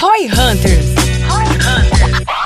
Roy Hunters.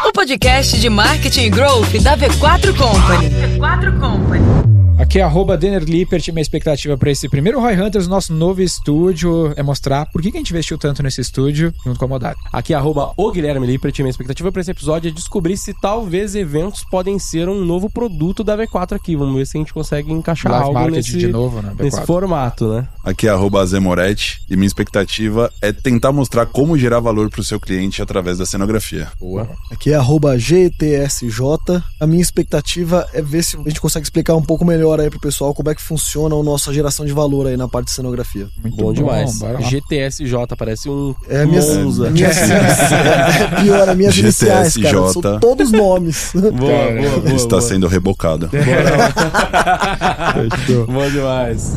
O podcast de marketing e growth da V4 Company. V4 Company. Aqui é arroba Denner Lippert. Minha expectativa para esse primeiro Roy Hunters, nosso novo estúdio, é mostrar por que a gente investiu tanto nesse estúdio junto com a. Aqui é arroba o Guilherme Lippert. Minha expectativa para esse episódio é descobrir se talvez eventos podem ser um novo produto da V4 aqui. Vamos ver se a gente consegue encaixar Live algo marketing nesse, de novo, né? V4. nesse formato, né? Aqui é arroba Zemoretti e minha expectativa é tentar mostrar como gerar valor para o seu cliente através da cenografia. Boa. Aqui é arroba GTSJ. A minha expectativa é ver se a gente consegue explicar um pouco melhor aí pro pessoal como é que funciona a nossa geração de valor aí na parte de cenografia. Muito Bom, demais. bora lá. GTSJ, parece um É a minha, Monza. minha, é pior, as minhas iniciais, cara. GTSJ. São todos nomes. Boa, boa, boa. Está boa. sendo rebocado. Bom demais.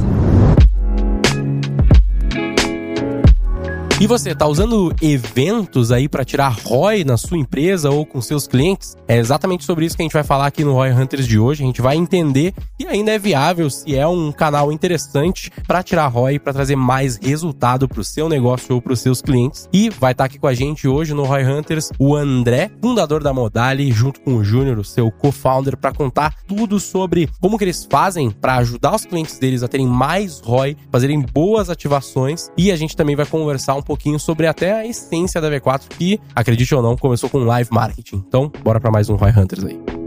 E você, tá usando eventos aí para tirar ROI na sua empresa ou com seus clientes? É exatamente sobre isso que a gente vai falar aqui no ROI Hunters de hoje. A gente vai entender se ainda é viável, se é um canal interessante para tirar ROI, para trazer mais resultado para o seu negócio ou para os seus clientes. E vai estar aqui com a gente hoje no ROI Hunters o André, fundador da Modali, junto com o Júnior, o seu co-founder, para contar tudo sobre como que eles fazem para ajudar os clientes deles a terem mais ROI, fazerem boas ativações. E a gente também vai conversar um pouquinho sobre até a essência da V4, que, acredite ou não, começou com live marketing. Então, bora para mais um ROI Hunters aí.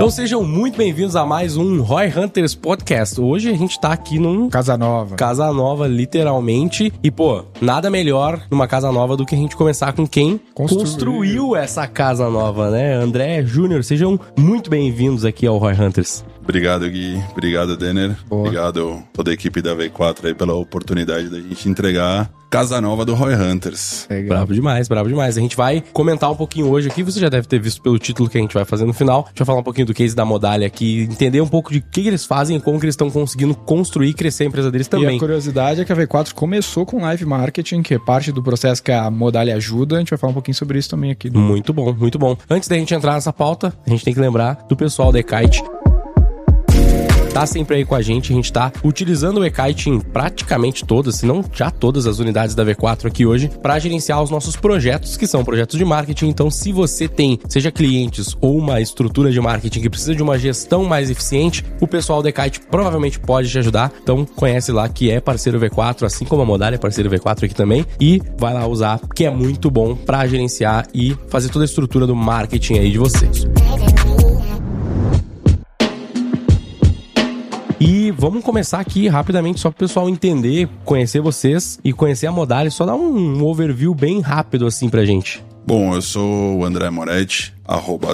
Então sejam muito bem-vindos a mais um Roy Hunters Podcast. Hoje a gente tá aqui num Casa Nova. casa nova, literalmente. E, pô, nada melhor numa casa nova do que a gente começar com quem Construiu. construiu essa casa nova, né? André Júnior, sejam muito bem-vindos aqui ao Roy Hunters. Obrigado, Gui. Obrigado, Denner. Boa. Obrigado toda a equipe da V4 aí pela oportunidade da gente entregar Casa Nova do Roy Hunters. Legal. Bravo demais, bravo demais. A gente vai comentar um pouquinho hoje aqui, você já deve ter visto pelo título que a gente vai fazer no final. A gente vai falar um pouquinho do case da Modalha aqui, entender um pouco de o que eles fazem e como que eles estão conseguindo construir e crescer a empresa deles E também. a curiosidade é que a V4 começou com live marketing, que é parte do processo que a Modali ajuda. A gente vai falar um pouquinho sobre isso também aqui. Muito bom, muito bom. Antes da gente entrar nessa pauta, a gente tem que lembrar do pessoal da Ekite. Tá sempre aí com a gente, a gente tá utilizando o Ekite em praticamente todas, se não já todas as unidades da V4 aqui hoje, para gerenciar os nossos projetos, que são projetos de marketing. Então, se você tem, seja clientes ou uma estrutura de marketing que precisa de uma gestão mais eficiente, o pessoal da Ekite provavelmente pode te ajudar. Então, conhece lá que é parceiro V4, assim como a Modal é parceiro V4 aqui também, e vai lá usar, que é muito bom para gerenciar e fazer toda a estrutura do marketing aí de vocês. E vamos começar aqui rapidamente, só para o pessoal entender, conhecer vocês e conhecer a Modali. Só dar um overview bem rápido assim pra gente. Bom, eu sou o André Moretti,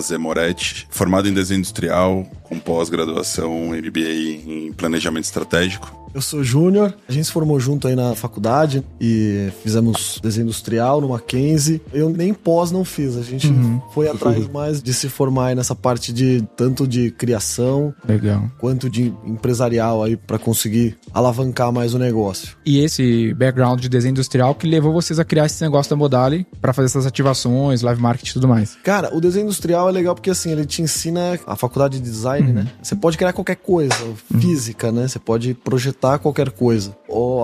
Zemoretti, formado em desenho industrial, com pós-graduação MBA em planejamento estratégico. Eu sou Júnior, a gente se formou junto aí na faculdade e fizemos desenho industrial no Mackenzie. Eu nem pós não fiz, a gente foi atrás mais de se formar aí nessa parte de tanto de criação Legal. quanto de empresarial aí para conseguir alavancar mais o negócio. E esse background de desenho industrial que levou vocês a criar esse negócio da Modali para fazer essas ativações, live marketing e tudo mais. Cara, o desenho industrial é legal porque assim, ele te ensina a faculdade de design, né? Você pode criar qualquer coisa, física, né? Você pode projetar qualquer coisa.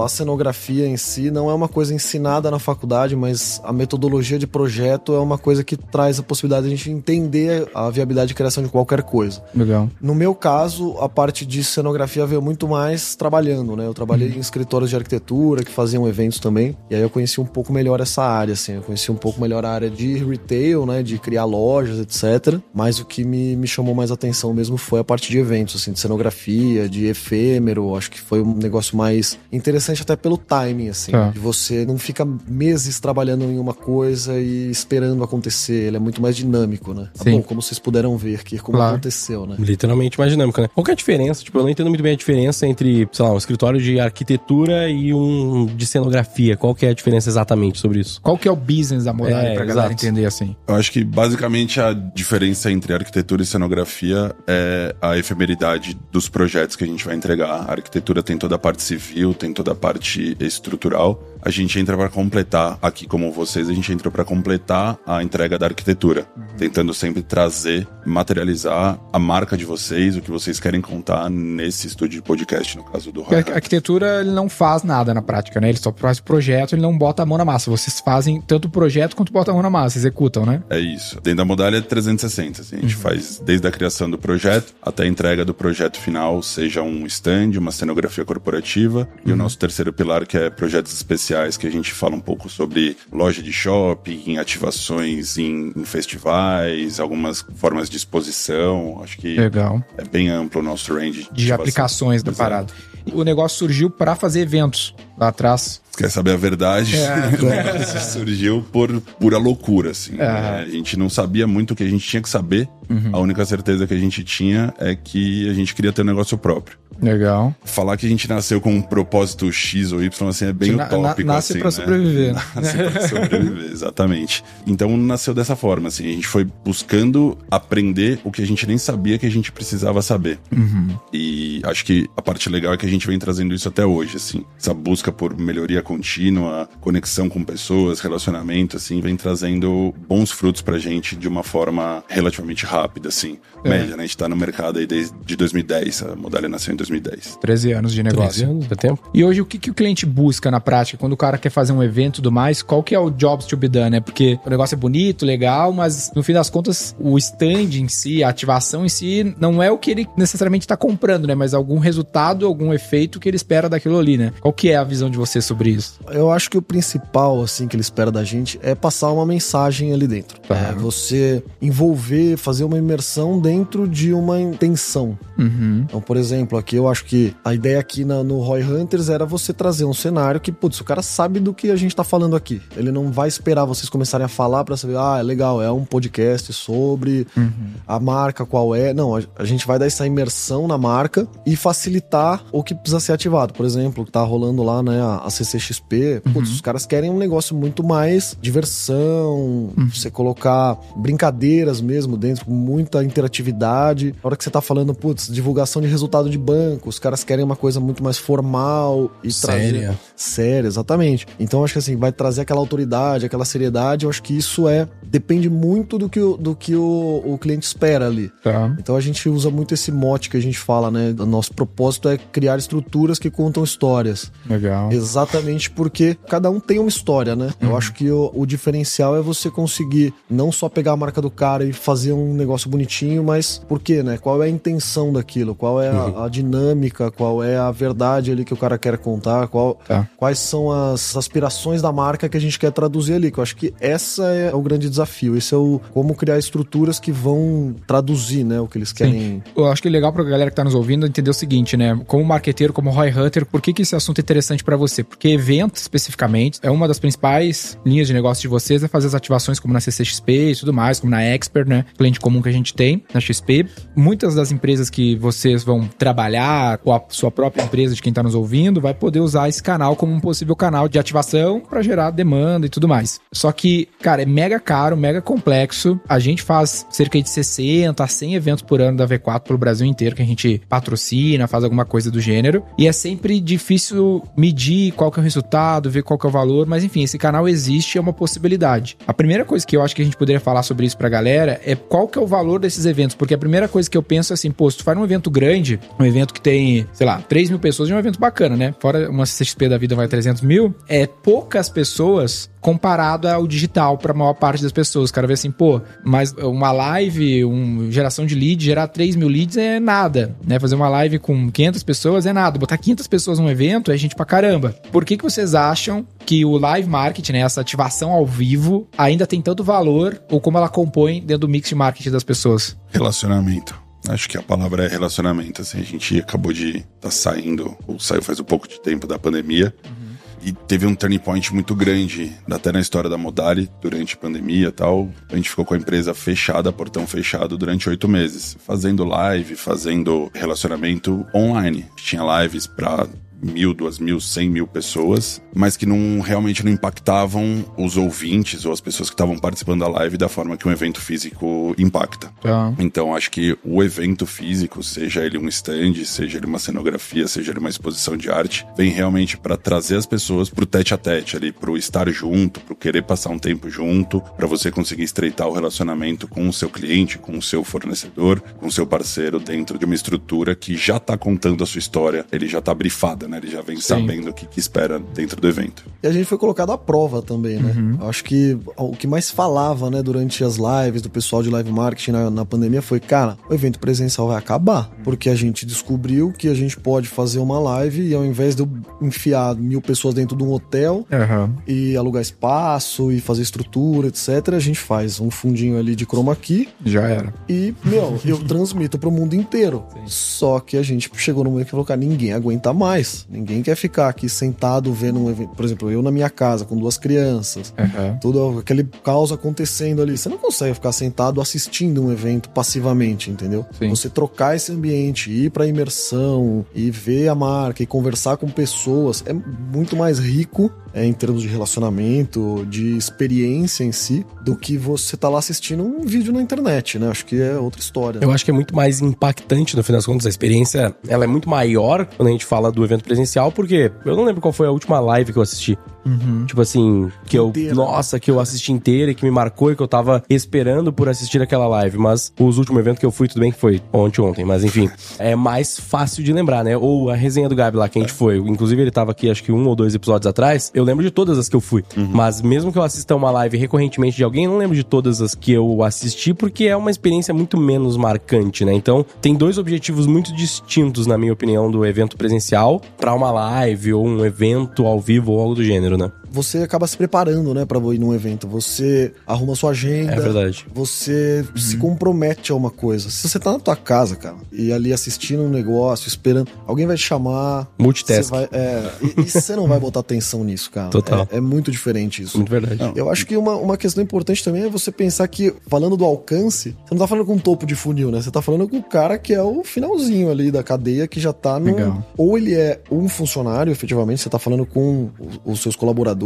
A cenografia em si não é uma coisa ensinada na faculdade, mas a metodologia de projeto é uma coisa que traz a possibilidade de a gente entender a viabilidade de criação de qualquer coisa. Legal. No meu caso, a parte de cenografia veio muito mais trabalhando, né? Eu trabalhei em escritórios de arquitetura que faziam eventos também. E aí eu conheci um pouco melhor essa área, assim. Eu conheci um pouco melhor a área de retail, né? De criar lojas, etc. Mas o que me, me chamou mais atenção mesmo foi a parte de eventos, assim, de cenografia, de efêmero. Acho que foi um negócio mais interessante até pelo timing, assim. Tá. Você não fica meses trabalhando em uma coisa e esperando acontecer. Ele é muito mais dinâmico, né? Tá Sim. bom, como vocês puderam ver que como Claro. aconteceu, né? Literalmente mais dinâmica, né? Qual que é a diferença? Tipo, eu não entendo muito bem a diferença entre, sei lá, um escritório de arquitetura e um de cenografia. Qual que é a diferença exatamente sobre isso? Qual que é o business da Modali É, pra galera exato. entender assim? Eu acho que basicamente a diferença entre arquitetura e cenografia é a efemeridade dos projetos que a gente vai entregar. A arquitetura tem toda a parte civil, tem toda a parte estrutural. A gente entra para completar, aqui como vocês, a gente entra para completar a entrega da arquitetura, uhum. tentando sempre trazer, materializar a marca de vocês, o que vocês querem contar nesse estúdio de podcast, no caso do Roy. A arquitetura, ele não faz nada na prática, né? Ele só faz projeto, ele não bota a mão na massa. Vocês fazem tanto o projeto quanto bota a mão na massa, executam, né? É isso. Dentro da modalidade é 360, assim, a gente uhum. faz desde a criação do projeto até a entrega do projeto final, seja um stand, uma cenografia corporativa, uhum. e o uhum. nosso terceiro pilar, que é projetos especiais, que a gente fala um pouco sobre loja de shopping, ativações em, em festivais, algumas formas de exposição. Acho que Legal. é bem amplo o nosso range de, de aplicações da parada. O negócio surgiu para fazer eventos lá atrás. Quer saber a verdade? É. surgiu por pura loucura, assim. É. A gente não sabia muito o que a gente tinha que saber. Uhum. A única certeza que a gente tinha é que a gente queria ter um negócio próprio. Legal. Falar que a gente nasceu com um propósito X ou Y, assim, é bem na, utópico. Na, nasce assim, pra né? sobreviver. Nasce pra sobreviver, exatamente. Então nasceu dessa forma, assim. A gente foi buscando aprender o que a gente nem sabia que a gente precisava saber. Uhum. E acho que a parte legal é que a gente vem trazendo isso até hoje, assim. Essa busca por melhoria contínua, conexão com pessoas, relacionamento, assim, vem trazendo bons frutos pra gente de uma forma relativamente rápida, assim. É. Média, né? A gente tá no mercado aí desde 2010. A Modalia nasceu em 2010. 13 anos de negócio. 13 anos, é tempo. E hoje, o que, que o cliente busca na prática? Quando o cara quer fazer um evento e tudo mais, qual que é o jobs to be done, né? Porque o negócio é bonito, legal, mas no fim das contas, o stand em si, a ativação em si, não é o que ele necessariamente tá comprando, né? Mas algum resultado, algum efeito que ele espera daquilo ali, né? Qual que é a visão de você sobre isso? Eu acho que o principal, assim, que ele espera da gente é passar uma mensagem ali dentro. Uhum. É você envolver, fazer uma imersão dentro de uma intenção. Uhum. Então, por exemplo, aqui eu acho que a ideia aqui na, no Roy Hunters era você trazer um cenário que, putz, o cara sabe do que a gente tá falando aqui. Ele não vai esperar vocês começarem a falar para saber, ah, é legal, é um podcast sobre uhum. a marca, qual é. Não, a, a, gente vai dar essa imersão na marca e facilitar o que precisa ser ativado. Por exemplo, tá rolando lá, né, a, a CCXP. Putz, uhum. os caras querem um negócio muito mais diversão, uhum. você colocar brincadeiras mesmo dentro, muita interatividade. Na hora que você tá falando, putz, divulgação de resultado de banco, os caras querem uma coisa muito mais formal e Séria. trazer. Séria, exatamente. Então acho que assim, vai trazer aquela autoridade, aquela seriedade. Eu acho que isso é. Depende muito do que o, do que o, o cliente espera ali. Tá. Então a gente usa muito esse mote que a gente fala, né? O nosso propósito é criar estruturas que contam histórias. Legal. Exatamente porque cada um tem uma história, né? Uhum. Eu acho que o, o diferencial é você conseguir não só pegar a marca do cara e fazer um negócio bonitinho, mas por quê, né? Qual é a intenção daquilo? Qual é a, uhum. a dinâmica? Qual é a verdade ali que o cara quer contar? Qual, tá. Quais são as aspirações da marca que a gente quer traduzir ali? Que eu acho que essa é o grande desafio. Esse é o como criar estruturas que vão traduzir, né? O que eles querem. Sim. Eu acho que é legal pra galera que tá nos ouvindo entender o seguinte, né? Como marqueteiro, como Roy Hunter, por que, que esse assunto é interessante para você? Porque evento, especificamente, é uma das principais linhas de negócio de vocês, é fazer as ativações como na CCXP e tudo mais, como na Expert, né? Cliente comum que a gente tem na XP. Muitas das empresas que vocês vão trabalhar, ou a sua própria empresa de quem tá nos ouvindo, vai poder usar esse canal como um possível canal de ativação para gerar demanda e tudo mais. Só que, cara, é mega caro, mega complexo. A gente faz cerca de 60 a 100 eventos por ano da V4 pelo Brasil inteiro que a gente patrocina, faz alguma coisa do gênero. E é sempre difícil medir qual que é o resultado, ver qual que é o valor, mas enfim, esse canal existe, é uma possibilidade. A primeira coisa que eu acho que a gente poderia falar sobre isso pra galera é qual que é o valor desses eventos, porque a primeira coisa que eu penso é assim, pô, se tu faz um evento grande, um evento que tem, sei lá, 3 mil pessoas, é um evento bacana, né? Fora uma CXP da vida vai 300 mil, é poucas pessoas comparado ao digital para a maior parte das pessoas. O cara vê assim, pô, mas uma live, uma geração de leads, gerar 3 mil leads é nada, né? Fazer uma live com 500 pessoas é nada. Botar 500 pessoas num evento é gente pra caramba. Por que, que vocês acham que o live marketing, né, essa ativação ao vivo, ainda tem tanto valor ou como ela compõe dentro do mix de marketing das pessoas? Relacionamento. Acho que a palavra é relacionamento. Assim, a gente acabou de estar tá saindo, ou saiu faz um pouco de tempo da pandemia. Uhum. E teve um turning point muito grande, até na história da Modari, durante a pandemia e tal. A gente ficou com a empresa fechada, portão fechado, durante oito meses. Fazendo live, fazendo relacionamento online. Tinha lives para mil, duas mil, cem mil pessoas, mas que não realmente não impactavam os ouvintes ou as pessoas que estavam participando da live da forma que um evento físico impacta. Tá. Então acho que o evento físico, seja ele um stand, seja ele uma cenografia, seja ele uma exposição de arte, vem realmente para trazer as pessoas pro tete a tete ali, pro estar junto, pro querer passar um tempo junto, para você conseguir estreitar o relacionamento com o seu cliente, com o seu fornecedor, com o seu parceiro dentro de uma estrutura que já tá contando a sua história, ele já tá brifada, né? Ele já vem sabendo o que, que espera dentro do evento. E a gente foi colocado à prova também, né? Uhum. Acho que o que mais falava, né, durante as lives do pessoal de live marketing na, na pandemia foi, cara, o evento presencial vai acabar. Porque a gente descobriu que a gente pode fazer uma live e ao invés de eu enfiar mil pessoas dentro de um hotel Aham. e alugar espaço e fazer estrutura, etc., a gente faz um fundinho ali de chroma key Já era. e, meu, eu transmito pro mundo inteiro. Só que a gente chegou no momento que falou, cara, ninguém aguenta mais. Ninguém quer ficar aqui sentado vendo um evento. Por exemplo, eu na minha casa com duas crianças, Aham. todo aquele caos acontecendo ali. Você não consegue ficar sentado assistindo um evento passivamente, entendeu? Sim. Você trocar esse ambiente, ir pra imersão e ver a marca e conversar com pessoas é muito mais rico é, em termos de relacionamento, de experiência em si, do que você tá lá assistindo um vídeo na internet, né? Acho que é outra história. Eu acho que é muito mais impactante, no fim das contas, a experiência. Ela é muito maior quando a gente fala do evento presencial, porque eu não lembro qual foi a última live que eu assisti. Tipo assim, que eu. Inteira. Nossa, que eu assisti inteira e que me marcou e que eu tava esperando por assistir aquela live. Mas os últimos eventos que eu fui, tudo bem que foi ontem, ontem, mas enfim, é mais fácil de lembrar, né? Ou a resenha do Gabi lá, que a gente foi. Inclusive, ele tava aqui, acho que um ou dois episódios atrás. Eu lembro de todas as que eu fui. Mas mesmo que eu assista uma live recorrentemente de alguém, eu não lembro de todas as que eu assisti, porque é uma experiência muito menos marcante, né? Então, tem dois objetivos muito distintos, na minha opinião, do evento presencial para uma live ou um evento ao vivo ou algo do gênero, né? Você acaba se preparando, né, pra ir num evento. Você arruma sua agenda. É verdade. Você se compromete a uma coisa. Se você tá na tua casa, cara, e ali assistindo um negócio, esperando, alguém vai te chamar. Multitask. Você vai, é, e, e você não vai botar atenção nisso, cara. Total. É, é muito diferente isso. Muito verdade. Eu acho que uma, uma questão importante também é você pensar que, falando do alcance, você não tá falando com o topo de funil, né? Você tá falando com o cara que é o finalzinho ali da cadeia, que já tá no. Legal. Ou ele é um funcionário, efetivamente, você tá falando com os, os seus colaboradores,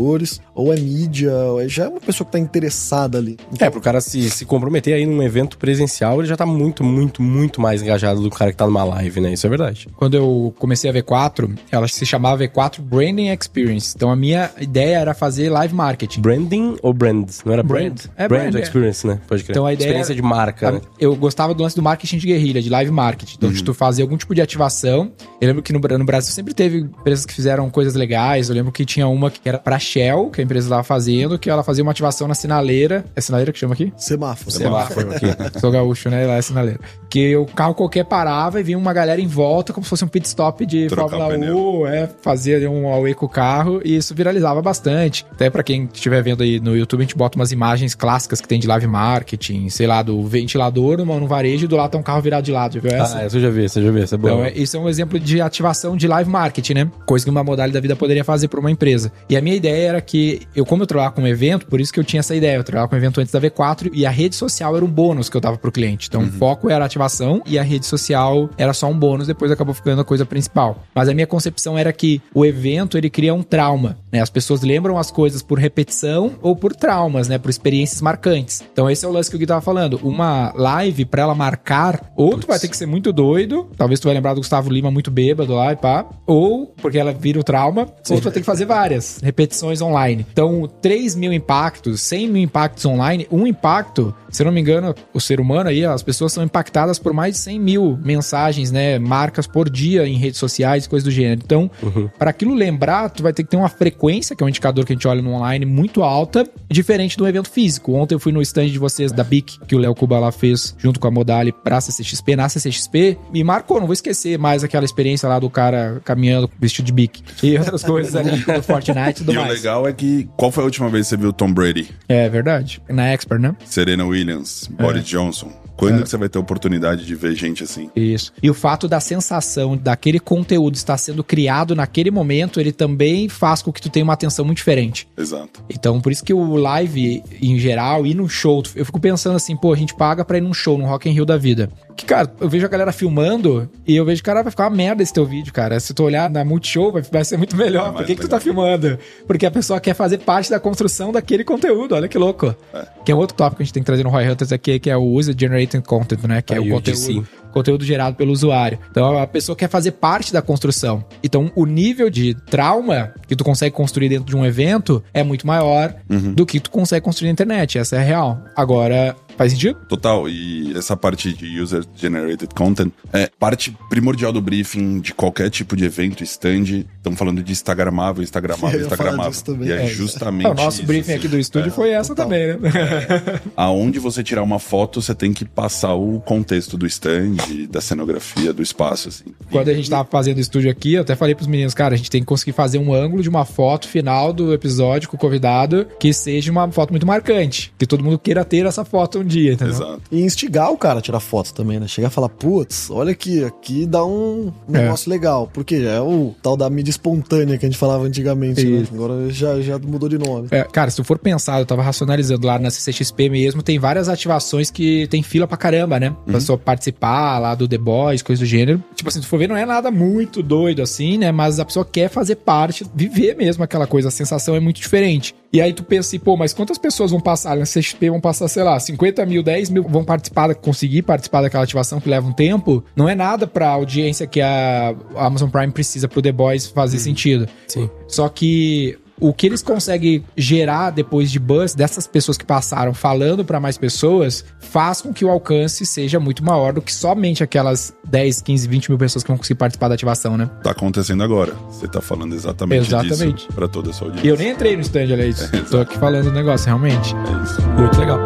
ou é mídia, ou é- já é uma pessoa que tá interessada ali. É, pro cara se, se comprometer aí num evento presencial, ele já tá muito, muito, muito mais engajado do cara que tá numa live, né? Isso é verdade. Quando eu comecei a V4, ela se chamava V4 Branding Experience. Então a minha ideia era fazer live marketing. Branding ou brand? Não era brand? Brand. É brand, brand, é. experience, né? Pode crer. Então a ideia Experiência era- de marca, né? Eu gostava do lance do marketing de guerrilha, de live marketing. Então, de tu fazer algum tipo de ativação. Eu lembro que no, no Brasil sempre teve empresas que fizeram coisas legais. Eu lembro que tinha uma que era pra Shell, que a empresa estava fazendo, que ela fazia uma ativação na sinaleira. É sinaleira que chama aqui? Semáforo. Semáforo aqui. Sou gaúcho, né? Lá é sinaleira. Que o carro qualquer parava e vinha uma galera em volta, como se fosse um pit stop de Trocar Fórmula. 1, é, fazia um away com o carro e isso viralizava bastante. Até pra quem estiver vendo aí no YouTube, a gente bota umas imagens clássicas que tem de live marketing, sei lá, do ventilador no, no varejo e do lado tá um carro virado de lado, já viu essa? Ah, essa eu já vi, essa eu já vi, essa é boa. Então, é- isso é um exemplo de ativação de live marketing, né? Coisa que uma modalidade da vida poderia fazer por uma empresa. E a minha ideia era que, eu, como eu trabalhava com um evento, por isso que eu tinha essa ideia. Eu trabalhava com um evento antes da V4 e a rede social era um bônus que eu dava pro cliente. Então, o foco era a ativação e a rede social era só um bônus, depois acabou ficando a coisa principal. Mas a minha concepção era que o evento, ele cria um trauma, né? As pessoas lembram as coisas por repetição ou por traumas, né? Por experiências marcantes. Então, esse é o lance que o Gui tava falando. Uma live, pra ela marcar, ou tu vai ter que ser muito doido, talvez tu vai lembrar do Gustavo Lima muito bêbado lá e pá, ou porque ela vira o trauma, ou tu vai ter que fazer várias repetições online. Então, 3 mil impactos, 100 mil impactos online, um impacto, se eu não me engano, o ser humano aí, as pessoas são impactadas por mais de 100 mil mensagens, né, marcas por dia em redes sociais, coisas do gênero. Então, para aquilo lembrar, tu vai ter que ter uma frequência, que é um indicador que a gente olha no online, muito alta, diferente do evento físico. Ontem eu fui no stand de vocês da BIC, que o Léo Cuba lá fez junto com a Modali pra CCXP, na CCXP, me marcou, não vou esquecer mais aquela experiência lá do cara caminhando vestido de BIC e outras coisas ali do Fortnite e tudo E o mais. legal é que, qual foi a última vez que você viu o Tom Brady, É verdade. Na Expert, né? Serena Williams, Boris Johnson? Quando que você vai ter a oportunidade de ver gente assim? Isso. E o fato da sensação daquele conteúdo estar sendo criado naquele momento, ele também faz com que tu tenha uma atenção muito diferente. Exato. Então, por isso que o live, em geral, ir num show, eu fico pensando assim, pô, a gente paga pra ir num show, num Rock in Rio da vida. Que, cara, eu vejo a galera filmando e eu vejo, cara, vai ficar uma merda esse teu vídeo, cara. Se tu olhar na Multishow, vai, vai ser muito melhor. É Por que, que tu tá filmando? Porque a pessoa quer fazer parte da construção daquele conteúdo. Olha que louco. É. Que é um outro tópico que a gente tem que trazer no Roy Hunters aqui, que é o User Generated Content, né? Que é Aí, o conteúdo, conteúdo gerado pelo usuário. Então a pessoa quer fazer parte da construção. Então o nível de trauma que tu consegue construir dentro de um evento é muito maior Uhum. do que tu consegue construir na internet. Essa é a real. Agora, faz sentido? Total, e essa parte de user generated content é parte primordial do briefing de qualquer tipo de evento, stand. Estamos falando de instagramável, instagramável, instagramável. E é, É, justamente o nosso isso, briefing assim. aqui do estúdio É. foi essa total. também, né? Aonde você tirar uma foto, você tem que passar o contexto do stand, da cenografia, do espaço, assim. Quando a gente tava fazendo o estúdio aqui, eu até falei pros meninos, cara, a gente tem que conseguir fazer um ângulo de uma foto final do episódio com o convidado que seja uma foto muito marcante. Que todo mundo queira ter essa foto dia, entendeu? Exato. E instigar o cara a tirar foto também, né? Chegar e falar, putz, olha aqui, aqui dá um negócio legal. Porque é o tal da mídia espontânea que a gente falava antigamente, né? Agora já, já mudou de nome. É, cara, se tu for pensar, eu tava racionalizando lá na CCXP mesmo, tem várias ativações que tem fila pra caramba, né? Pra pessoa participar lá do The Boys, coisa do gênero. Tipo assim, se tu for ver, não é nada muito doido assim, né? Mas a pessoa quer fazer parte, viver mesmo aquela coisa, a sensação é muito diferente. E aí tu pensa assim, pô, mas quantas pessoas vão passar na CXP? Vão passar, sei lá, 50 mil, 10 mil vão participar, conseguir participar daquela ativação que leva um tempo? Não é nada pra audiência que a Amazon Prime precisa pro The Boys fazer sentido. Sim. Só que o que eles conseguem gerar depois de buzz dessas pessoas que passaram falando pra mais pessoas faz com que o alcance seja muito maior do que somente aquelas 10, 15, 20 mil pessoas que vão conseguir participar da ativação, né? Tá acontecendo agora. Você tá falando exatamente, Exatamente. disso pra toda a sua E audiência. eu nem entrei no stand, olha isso. Tô aqui falando o negócio, realmente. É isso. Muito legal.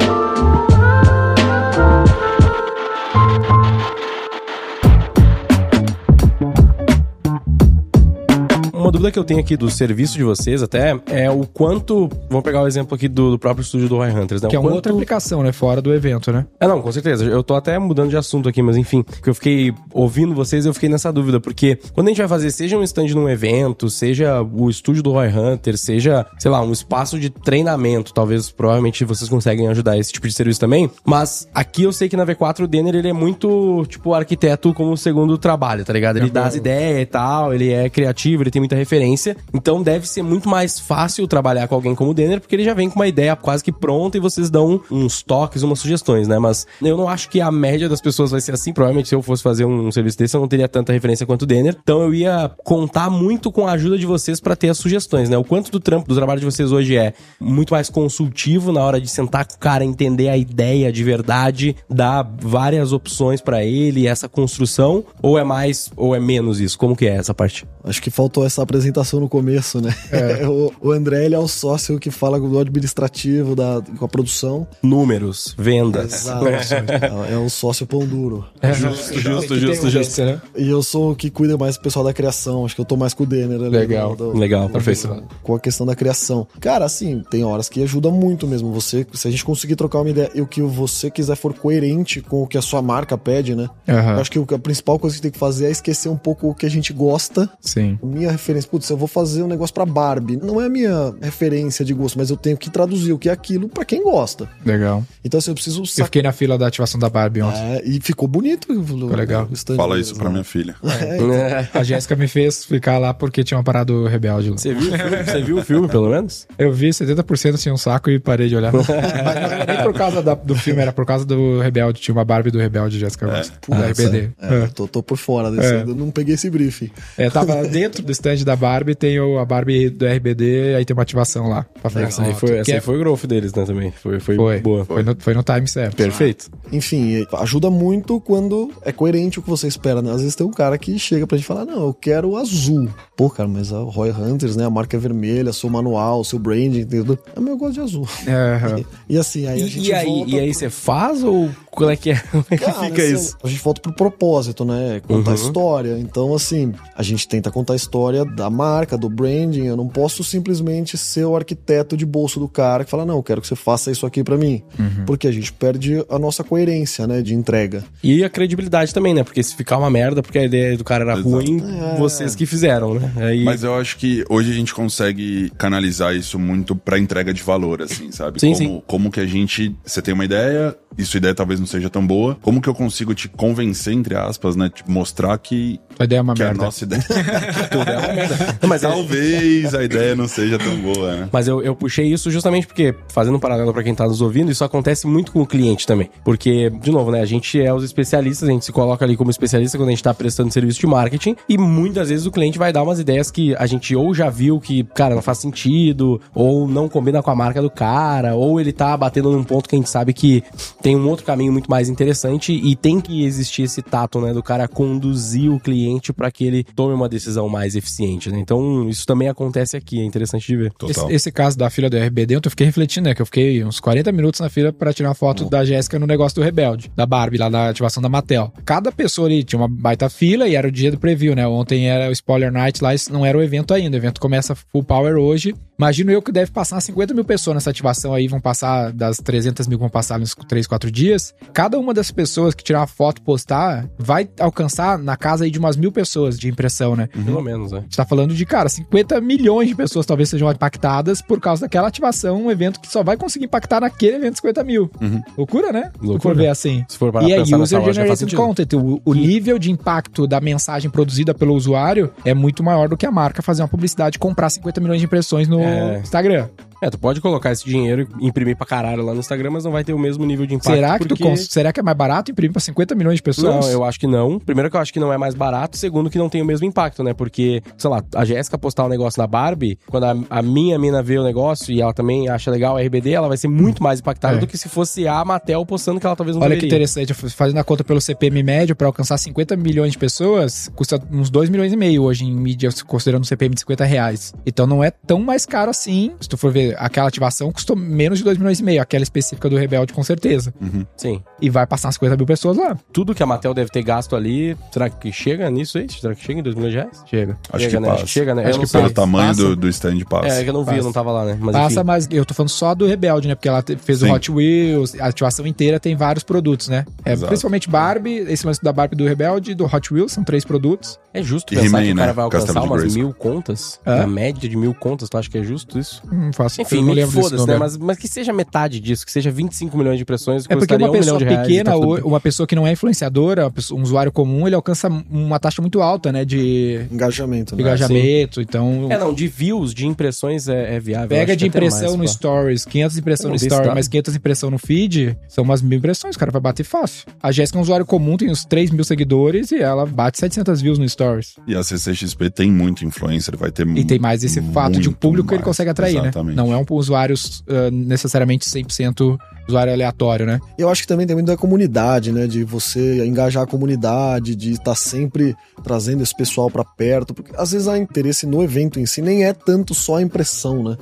Uma dúvida que eu tenho aqui do serviço de vocês até é o quanto. Vamos pegar o exemplo aqui do, do próprio estúdio do Roy Hunters, né? Que é uma quanto- outra aplicação, né? Fora do evento, né? É, não, com certeza. Eu tô até mudando de assunto aqui, mas enfim, que eu fiquei ouvindo vocês, eu fiquei nessa dúvida, porque quando a gente vai fazer, seja um stand num evento, seja o estúdio do Roy Hunter, seja, sei lá, um espaço de treinamento, talvez, provavelmente vocês conseguem ajudar esse tipo de serviço também, mas aqui eu sei que na V4 o Denner, ele é muito, tipo, arquiteto como segundo trabalho, tá ligado? Ele dá as ideias e tal, ele é criativo, ele tem muita referência, então deve ser muito mais fácil trabalhar com alguém como o Denner, porque ele já vem com uma ideia quase que pronta e vocês dão uns toques, umas sugestões, né? Mas eu não acho que a média das pessoas vai ser assim. Provavelmente, se eu fosse fazer um serviço desse, eu não teria tanta referência quanto o Denner. Então eu ia contar muito com a ajuda de vocês pra ter as sugestões, né? O quanto do trampo, do trabalho de vocês hoje é muito mais consultivo na hora de sentar com o cara, entender a ideia de verdade, dar várias opções pra ele, essa construção, ou é mais, ou é menos isso? Como que é essa parte? Acho que faltou essa apresentação no começo, né? o, o André, ele é o sócio que fala do administrativo, da, com a produção. Números, vendas. Exato. é o sócio pão duro. É, Justo, justo, justo, um justo. desse, né? E eu sou o que cuida mais do pessoal da criação. Acho que eu tô mais com o Denner. ali, Legal, do- do- legal, do- perfeito. Com a questão da criação. Cara, assim, tem horas que ajuda muito mesmo. Você, se a gente conseguir trocar uma ideia e o que você quiser for coerente com o que a sua marca pede, né? Eu acho que o- a principal coisa que tem que fazer é esquecer um pouco o que a gente gosta Sim. minha referência, putz, eu vou fazer um negócio pra Barbie. Não é a minha referência de gosto, mas eu tenho que traduzir o que é aquilo pra quem gosta. Legal. Então, assim, eu preciso Eu sacar. fiquei na fila da ativação da Barbie ontem. É, e ficou bonito. Ficou legal. Fala isso pra minha filha. A Jéssica me fez ficar lá porque tinha uma parada do Rebelde lá. Você viu, o filme? Você viu o filme, pelo menos? Eu vi 70% tinha um saco e parei de olhar. Mas não era nem por causa da- do filme, era por causa do Rebelde. Tinha uma Barbie do Rebelde, Jéssica Rosa. da RBD. É, tô, tô por fora desse. É. Eu não peguei esse briefing. É, tava dentro do stand da Barbie, tem o, a Barbie do RBD, aí tem uma ativação lá. Pra fazer Essa aí foi, essa que aí é- foi o growth deles, né, também. Foi, foi, Foi, boa. foi, no, foi no time certo. Perfeito. Enfim, ajuda muito quando é coerente o que você espera, né? Às vezes tem um cara que chega pra gente falar, não, eu quero azul. Pô, cara, mas a Roy Hunters, né? A marca é vermelha, seu manual, seu branding, entendeu? Ah, mas eu gosto de azul. É, aham. E assim, aí a E, gente e aí, volta e aí pro- você faz ou qual é que é? Como é que Cara, fica assim, isso? A gente volta pro propósito, né? Contar Uhum. história. Então, assim, a gente tenta contar a história da marca, do branding. Eu não posso simplesmente ser o arquiteto de bolso do cara que fala, não, eu quero que você faça isso aqui pra mim. Uhum. Porque a gente perde a nossa coerência, né? De entrega. E a credibilidade também, né? Porque se ficar uma merda porque a ideia do cara era Exato. ruim, É. vocês que fizeram, né? Aí, Mas eu acho que hoje a gente consegue canalizar isso muito pra entrega de valor, assim, sabe? Sim, como, sim. como que a gente. Você tem uma ideia, sua ideia talvez não seja tão boa, como que eu consigo te convencer, entre aspas, né? Tipo, mostrar que, A ideia é uma que a merda. nossa ideia. Tudo é uma merda. Não, mas, Talvez a ideia não seja tão boa, né? mas eu, eu puxei isso justamente porque, fazendo um paralelo pra quem tá nos ouvindo, isso acontece muito com o cliente também. Porque, de novo, né, a gente é os especialistas, a gente se coloca ali como especialista quando a gente tá prestando serviço de marketing, e muitas vezes o cliente vai dar umas ideias que a gente ou já viu que, cara, não faz sentido, ou não combina com a marca do cara, ou ele tá batendo num ponto que a gente sabe que tem um outro caminho muito mais interessante e tem que existir esse tato, né, do cara conduzir o cliente pra que ele tome uma decisão mais eficiente, né? Então, isso também acontece aqui, é interessante de ver. Esse, esse caso da fila do RBD, eu fiquei refletindo, né? Que eu fiquei uns 40 minutos na fila pra tirar uma foto da Jéssica no negócio do Rebelde, da Barbie, lá da ativação da Mattel. Cada pessoa ali tinha uma baita fila e era o dia do preview, né? Ontem era o Spoiler Night lá, isso não era o evento ainda. O evento começa full power hoje. Imagino eu que deve passar 50 mil pessoas nessa ativação aí, vão passar das 300 mil que vão passar nos 3, 4 dias. Cada uma das pessoas que tirar uma foto e postar vai alcançar na casa aí de umas mil pessoas de impressão, né? Pelo menos, né? A gente tá falando de, cara, 50 milhões de pessoas talvez sejam impactadas por causa daquela ativação, um evento que só vai conseguir impactar naquele evento 50 mil. Loucura, né? Se Loucura. for ver assim. Se for parar E é user-generated sentido. content. O, o nível de impacto da mensagem produzida pelo usuário é muito maior do que a marca fazer uma publicidade e comprar 50 milhões de impressões no É. Instagram. É, tu pode colocar esse dinheiro e imprimir pra caralho lá no Instagram, mas não vai ter o mesmo nível de impacto. Será que, tu porque... cons- será que é mais barato imprimir pra 50 milhões de pessoas? Não, eu acho que não. Primeiro que eu acho que não é mais barato. Segundo que não tem o mesmo impacto, né? Porque, sei lá, a Jéssica postar um negócio na Barbie, quando a, a minha mina vê o negócio e ela também acha legal a RBD, ela vai ser muito mais impactada É. do que se fosse a Mattel postando que ela talvez não Olha que deveria. interessante, fazendo a conta pelo CPM médio para alcançar 50 milhões de pessoas, custa uns 2 milhões e meio hoje em mídia, considerando um CPM de 50 reais. Então não é tão mais caro assim. Se tu for ver, aquela ativação custou menos de 2 milhões e meio, aquela específica do Rebelde, com certeza. Sim. E vai passar 50 mil pessoas lá. Tudo que a Mattel deve ter gasto ali, será que chega nisso aí? Será que chega em 2 milhões de reais? Chega. Acho chega, que né? passa. Acho que chega, né? Acho eu sei. Pelo tamanho Passa. do, do stand passa. É, que eu não vi, Passa. eu não tava lá, né? Mas Passa, enfim. mas eu tô falando só do Rebelde, né? Porque ela fez Sim. o Hot Wheels, a ativação inteira tem vários produtos, né? É, Exato. principalmente Barbie, esse lance da Barbie do Rebelde e do Hot Wheels, são três produtos. É justo E pensar que o cara né? vai alcançar Castelo de umas mil contas? Hã? Na média de mil contas, tu acha que é justo isso? Não faço Enfim, não lembro foda-se, né? Mas, mas que seja metade disso, que seja 25 milhões de impressões, É porque custaria uma um milhão de reais. pequena, tá uma pessoa que não é influenciadora, um usuário comum, ele alcança uma taxa muito alta, né? De Engajamento, né? engajamento. Então, É, não, de views, de impressões é, é viável. pega de impressão no mais, pá. Stories, 500 impressão Eu no Story, dado. mais 500 impressão no feed, são umas mil impressões, o cara vai bater fácil. A Jéssica é um usuário comum, tem uns 3 mil seguidores e ela bate 700 views no Stories. E a CCXP tem muito influencer, vai ter E tem mais esse fato de um público que ele mais. consegue atrair, Exatamente. né? Não é um usuário uh, necessariamente 100% usuário aleatório, né? Eu acho que também tem muito da comunidade, né? De você engajar a comunidade, de estar sempre trazendo esse pessoal pra perto, porque às vezes há interesse no evento em si, nem é tanto só a impressão, né?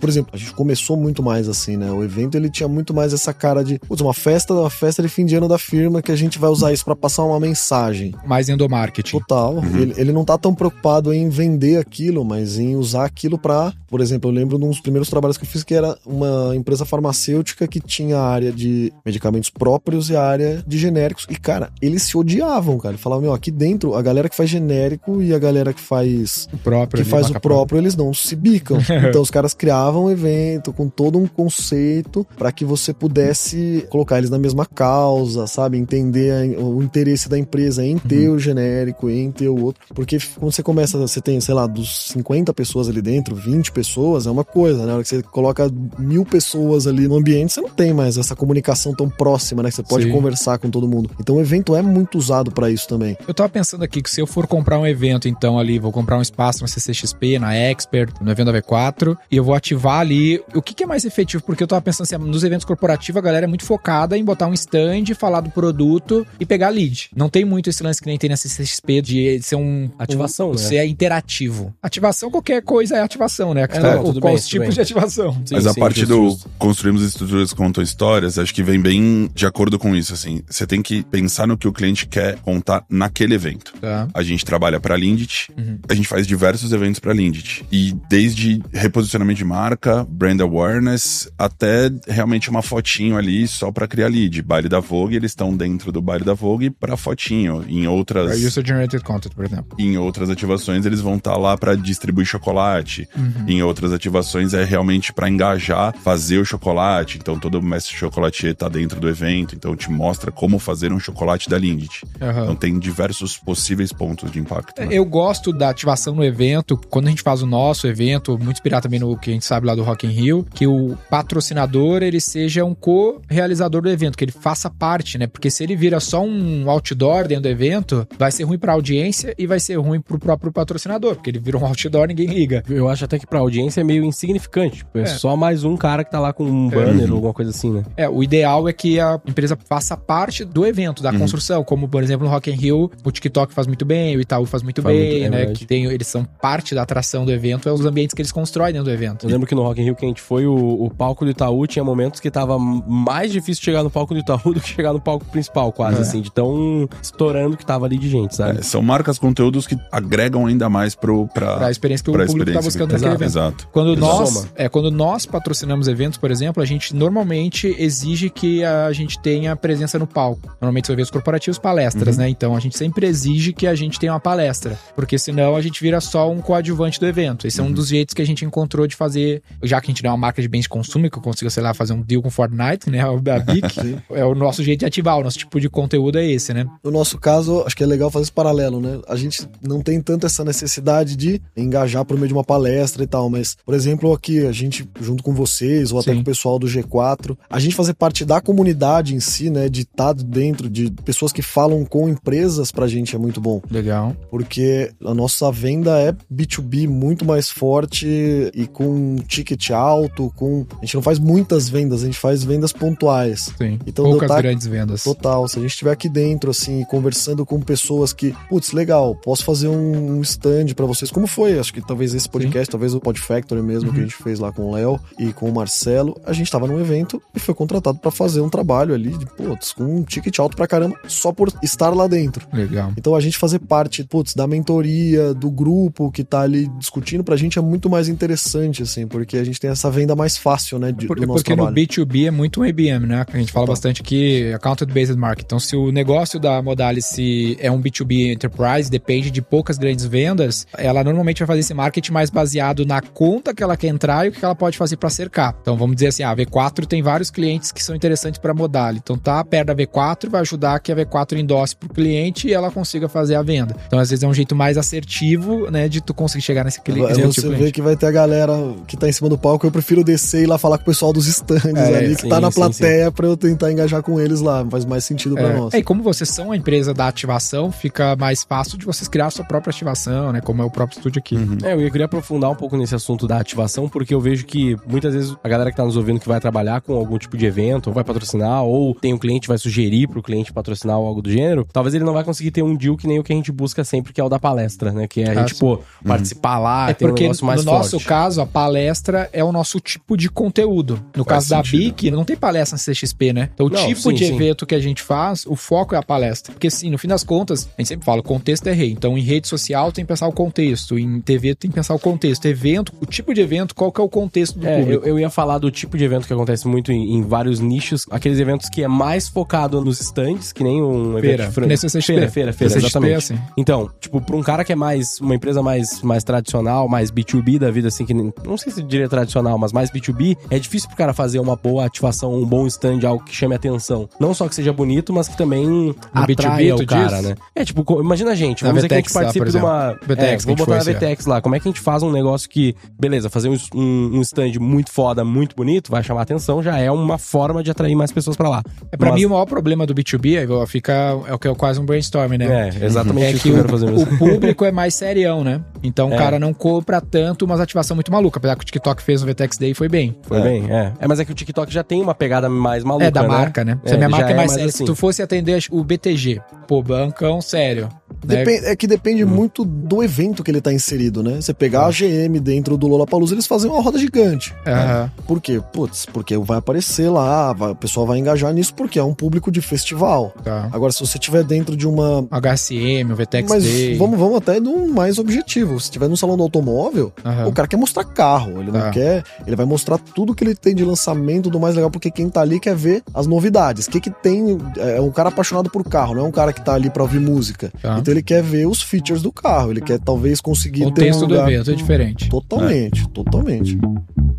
Por exemplo, a gente começou muito mais assim, né? O evento ele tinha muito mais essa cara de, putz, uma festa, uma festa de fim de ano da firma que a gente vai usar isso pra passar uma mensagem. Mais endomarketing. Total. Ele, ele não tá tão preocupado em vender aquilo, mas em usar aquilo pra. Por exemplo, eu lembro de um dos primeiros trabalhos que eu fiz que era uma empresa farmacêutica que tinha a área de medicamentos próprios e a área de genéricos. E, cara, eles se odiavam, cara. Ele falava, meu, aqui dentro, a galera que faz genérico e a galera que faz. O próprio. Que faz o próprio, eles não se bicam. então os caras criavam um evento com todo um conceito pra que você pudesse colocar eles na mesma causa, sabe? Entender o interesse da empresa em ter o genérico, em ter o outro. Porque quando você começa, você tem, sei lá, dos 50 pessoas ali dentro, 20 pessoas, é uma coisa, né? Na hora que você coloca mil pessoas ali no ambiente, você não tem mais essa comunicação tão próxima, né? Que você pode Sim. conversar com todo mundo. Então o evento é muito usado pra isso também. Eu tava pensando aqui que se eu for comprar um evento, então ali, vou comprar um espaço na CCXP, na Expert, no evento da V4, e eu vou ativar ali. O que, que é mais efetivo? Porque eu tava pensando assim, nos eventos corporativos a galera é muito focada em botar um stand, falar do produto e pegar lead. Não tem muito esse lance que nem tem na CCXP de ser um. Ativação, um, né? Ser iterativo. Ativação, qualquer coisa é ativação, né? É, não, qual bem, os tipos bem. de ativação. Sim, Mas a sim, parte do justo. construímos estruturas contam histórias, acho que vem bem de acordo com isso, assim. Você tem que pensar no que o cliente quer contar naquele evento. Tá. A gente trabalha para Lindt, Uhum. a gente faz diversos eventos para Lindt. E desde reposicionamento de marca, brand awareness, até realmente uma fotinho ali só para criar lead. Baile da Vogue, eles estão dentro do baile da Vogue para fotinho. Em outras User Generated Content, por exemplo. em outras ativações eles vão estar lá para distribuir chocolate. Em outras ativações é realmente para engajar, fazer o chocolate. Então todo mestre chocolatier tá dentro do evento, então te mostra como fazer um chocolate da Lindt. Aham. Então tem diversos possíveis pontos de impacto. né? Eu gosto da ativação no evento, quando a gente faz o nosso evento, muito inspirado também no que a gente sabe lá do Rock in Rio, que o patrocinador ele seja um co-realizador do evento, que ele faça parte, né? Porque se ele vira só um outdoor dentro do evento, vai ser ruim pra audiência e vai ser ruim pro próprio patrocinador, porque ele vira um outdoor ninguém liga. Eu acho até que pra audiência é meio insignificante. Tipo, é, É. só mais um cara que tá lá com um banner ou alguma coisa assim, né? É, o ideal é que a empresa faça parte do evento, da construção, como por exemplo no Rock in Rio, o TikTok faz muito bem, o Itaú faz muito Faz bem, muito- é né? Que tem, eles são parte da atração do evento, é os ambientes que eles constroem dentro do evento. Eu lembro que no Rock in Rio que a gente foi, o, o palco do Itaú tinha momentos que tava mais difícil chegar no palco do Itaú do que chegar no palco principal, quase, É. assim, de tão estourando que tava ali de gente, sabe? É, são marcas, conteúdos que agregam ainda mais pro, pra, Pra experiência que o público tá experiência buscando que- naquele evento. Exato. Quando Exato. nós, Soma. é, quando nós patrocinamos eventos, por exemplo, a gente normalmente exige que a gente tenha presença no palco. Normalmente são eventos corporativos, palestras, Uhum. né? Então a gente sempre exige que a gente tenha uma palestra, porque senão a gente vira só um coadjuvante do evento. Esse é Uhum. um dos jeitos que a gente encontrou de fazer, já que a gente não é uma marca de bens de consumo, que eu consiga, sei lá, fazer um deal com Fortnite, né? A BIC, é o nosso jeito de ativar, o nosso tipo de conteúdo é esse, né? No nosso caso, acho que é legal fazer esse paralelo, né? A gente não tem tanto essa necessidade de engajar por meio de uma palestra e tal, mas, por exemplo, aqui, a gente, junto com vocês, ou até Sim. com o pessoal do G4, a gente fazer parte da comunidade em si, né? De estar dentro de pessoas que falam com empresas pra gente é muito bom. Legal. Porque a nossa venda é B2B muito mais forte e com um ticket alto, com. A gente não faz muitas vendas, a gente faz vendas pontuais. Sim. Então, Poucas tá- grandes vendas. Total, se a gente estiver aqui dentro, assim, conversando com pessoas que, putz, legal, posso fazer um stand pra vocês. Como foi? Acho que talvez esse podcast, talvez o Pod Factory mesmo, que a gente fez lá com o Léo e com o Marcelo. A gente tava num evento e foi contratado pra fazer um trabalho ali, de, putz, com um ticket alto pra caramba, só por estar lá dentro. Legal. Então a gente fazer parte, putz, da mentoria, do grupo que tá ali discutindo, pra gente é muito mais interessante, assim, porque a gente tem essa venda mais fácil, né, de, Por- do nosso porque trabalho. no B2B é muito um IBM, né? A gente fala Total. bastante aqui, Accounted Based Market. Então, se o negócio da Modalice é um B2B Enterprise, depende de poucas grandes vendas, ela normalmente vai fazer esse marketing mais baseado na conta que ela quer entrar e o que ela pode fazer para cercar. Então, vamos dizer assim, a V4 tem vários clientes que são interessantes para Modali. Então, tá perto da V4 vai ajudar que a V4 endosse pro cliente e ela consiga fazer a venda. Então, às vezes é um jeito mais assertivo, né, de tu conseguir chegar nesse cliente. Aí nesse você cliente. vê que vai ter a galera que tá em cima do palco, eu prefiro descer e ir lá falar com o pessoal dos stands É, ali, que sim, tá na plateia, pra eu tentar engajar com eles lá. Faz mais sentido pra nós. É, e como vocês são a empresa da ativação, fica mais fácil de vocês criar a sua própria ativação, né? Como é o próprio estúdio aqui. É, eu queria aprofundar um pouco nesse assunto da ativação, porque eu vejo que muitas vezes a galera que tá nos ouvindo que vai trabalhar com algum tipo de evento, ou vai patrocinar, ou tem um cliente vai sugerir pro cliente patrocinar ou algo do gênero, talvez ele não vai conseguir ter um deal que nem o que a gente busca sempre, que é o da palestra, né? Que é a Ah, gente, sim. pô, participar lá, É ter um porque negócio mais no nosso forte. caso, a palestra é o nosso tipo de conteúdo. No Faz caso da sentido. BIC, não tem palestra na CXP, né? Então, o Não, tipo sim, de sim. evento que a gente faz, o foco é a palestra. Porque, sim, no fim das contas, a gente sempre fala, o contexto é rei. Então, em rede social tem que pensar o contexto, em TV tem que pensar o contexto. Evento, o tipo de evento, qual que é o contexto do É, eu, público? eu ia falar do tipo de evento que acontece muito em, em vários nichos, aqueles eventos que é mais focado nos stands, que nem um evento Feira, de nem CCXP. Feira, feira, feira, CCXP, exatamente. assim. Então, tipo, pra um cara que é mais, uma empresa mais, mais tradicional, mais B2B da vida, assim, que nem- não sei se eu diria tradicional, mas mais B2B, é difícil pro cara fazer uma boa ativação, um bom stand, algo que chame atenção. Não só que seja bonito, mas que também atraia B2B, o cara, diz? né? É, tipo, imagina a gente, Na vamos dizer que a gente lá, participe por de uma... VTEX é, vou botar na VTEX lá. Como é que a gente faz um negócio que, beleza, fazer um, um, um stand muito foda, muito bonito, vai chamar atenção, já é uma forma de atrair mais pessoas pra lá. É, pra Mas- mim, o maior problema do B2B, aí ó, fica, é o que é quase um brainstorming, né? É, exatamente É isso que que eu o, quero fazer mesmo. o público é mais serião, né? Então o É. cara não compra tanto umas ativação muito maluca. Apesar que o TikTok fez no VTEX Day e foi bem. Foi bem, é. É, mas é que o TikTok já tem uma pegada mais maluca, é da né? marca, né? Se a É, minha já marca é mais séria, assim. se tu fosse atender o BTG, pô, bancão sério. né? Depen- é que depende muito do evento que ele tá inserido, né? Você pegar a GM dentro do Lollapalooza, eles fazem uma roda gigante. Aham. Por quê? Putz, porque vai aparecer lá, vai- o pessoal vai engajar nisso porque é um público de festival. Tá. Agora, se você tiver dentro de uma HSM, o VTEX Mas Day. vamos, vamos até num mais objetivo. Se tiver num salão do automóvel, Aham. o cara quer mostrar carro. Ele não Tá. quer. Ele vai mostrar tudo que ele tem de lançamento do mais legal, porque quem tá ali quer ver as novidades. O que que tem. É um cara apaixonado por carro, não é um cara que tá ali pra ouvir música. Tá. Então ele quer ver os features do carro. Ele quer talvez conseguir O ter um texto do lugar... evento é diferente. Totalmente, totalmente.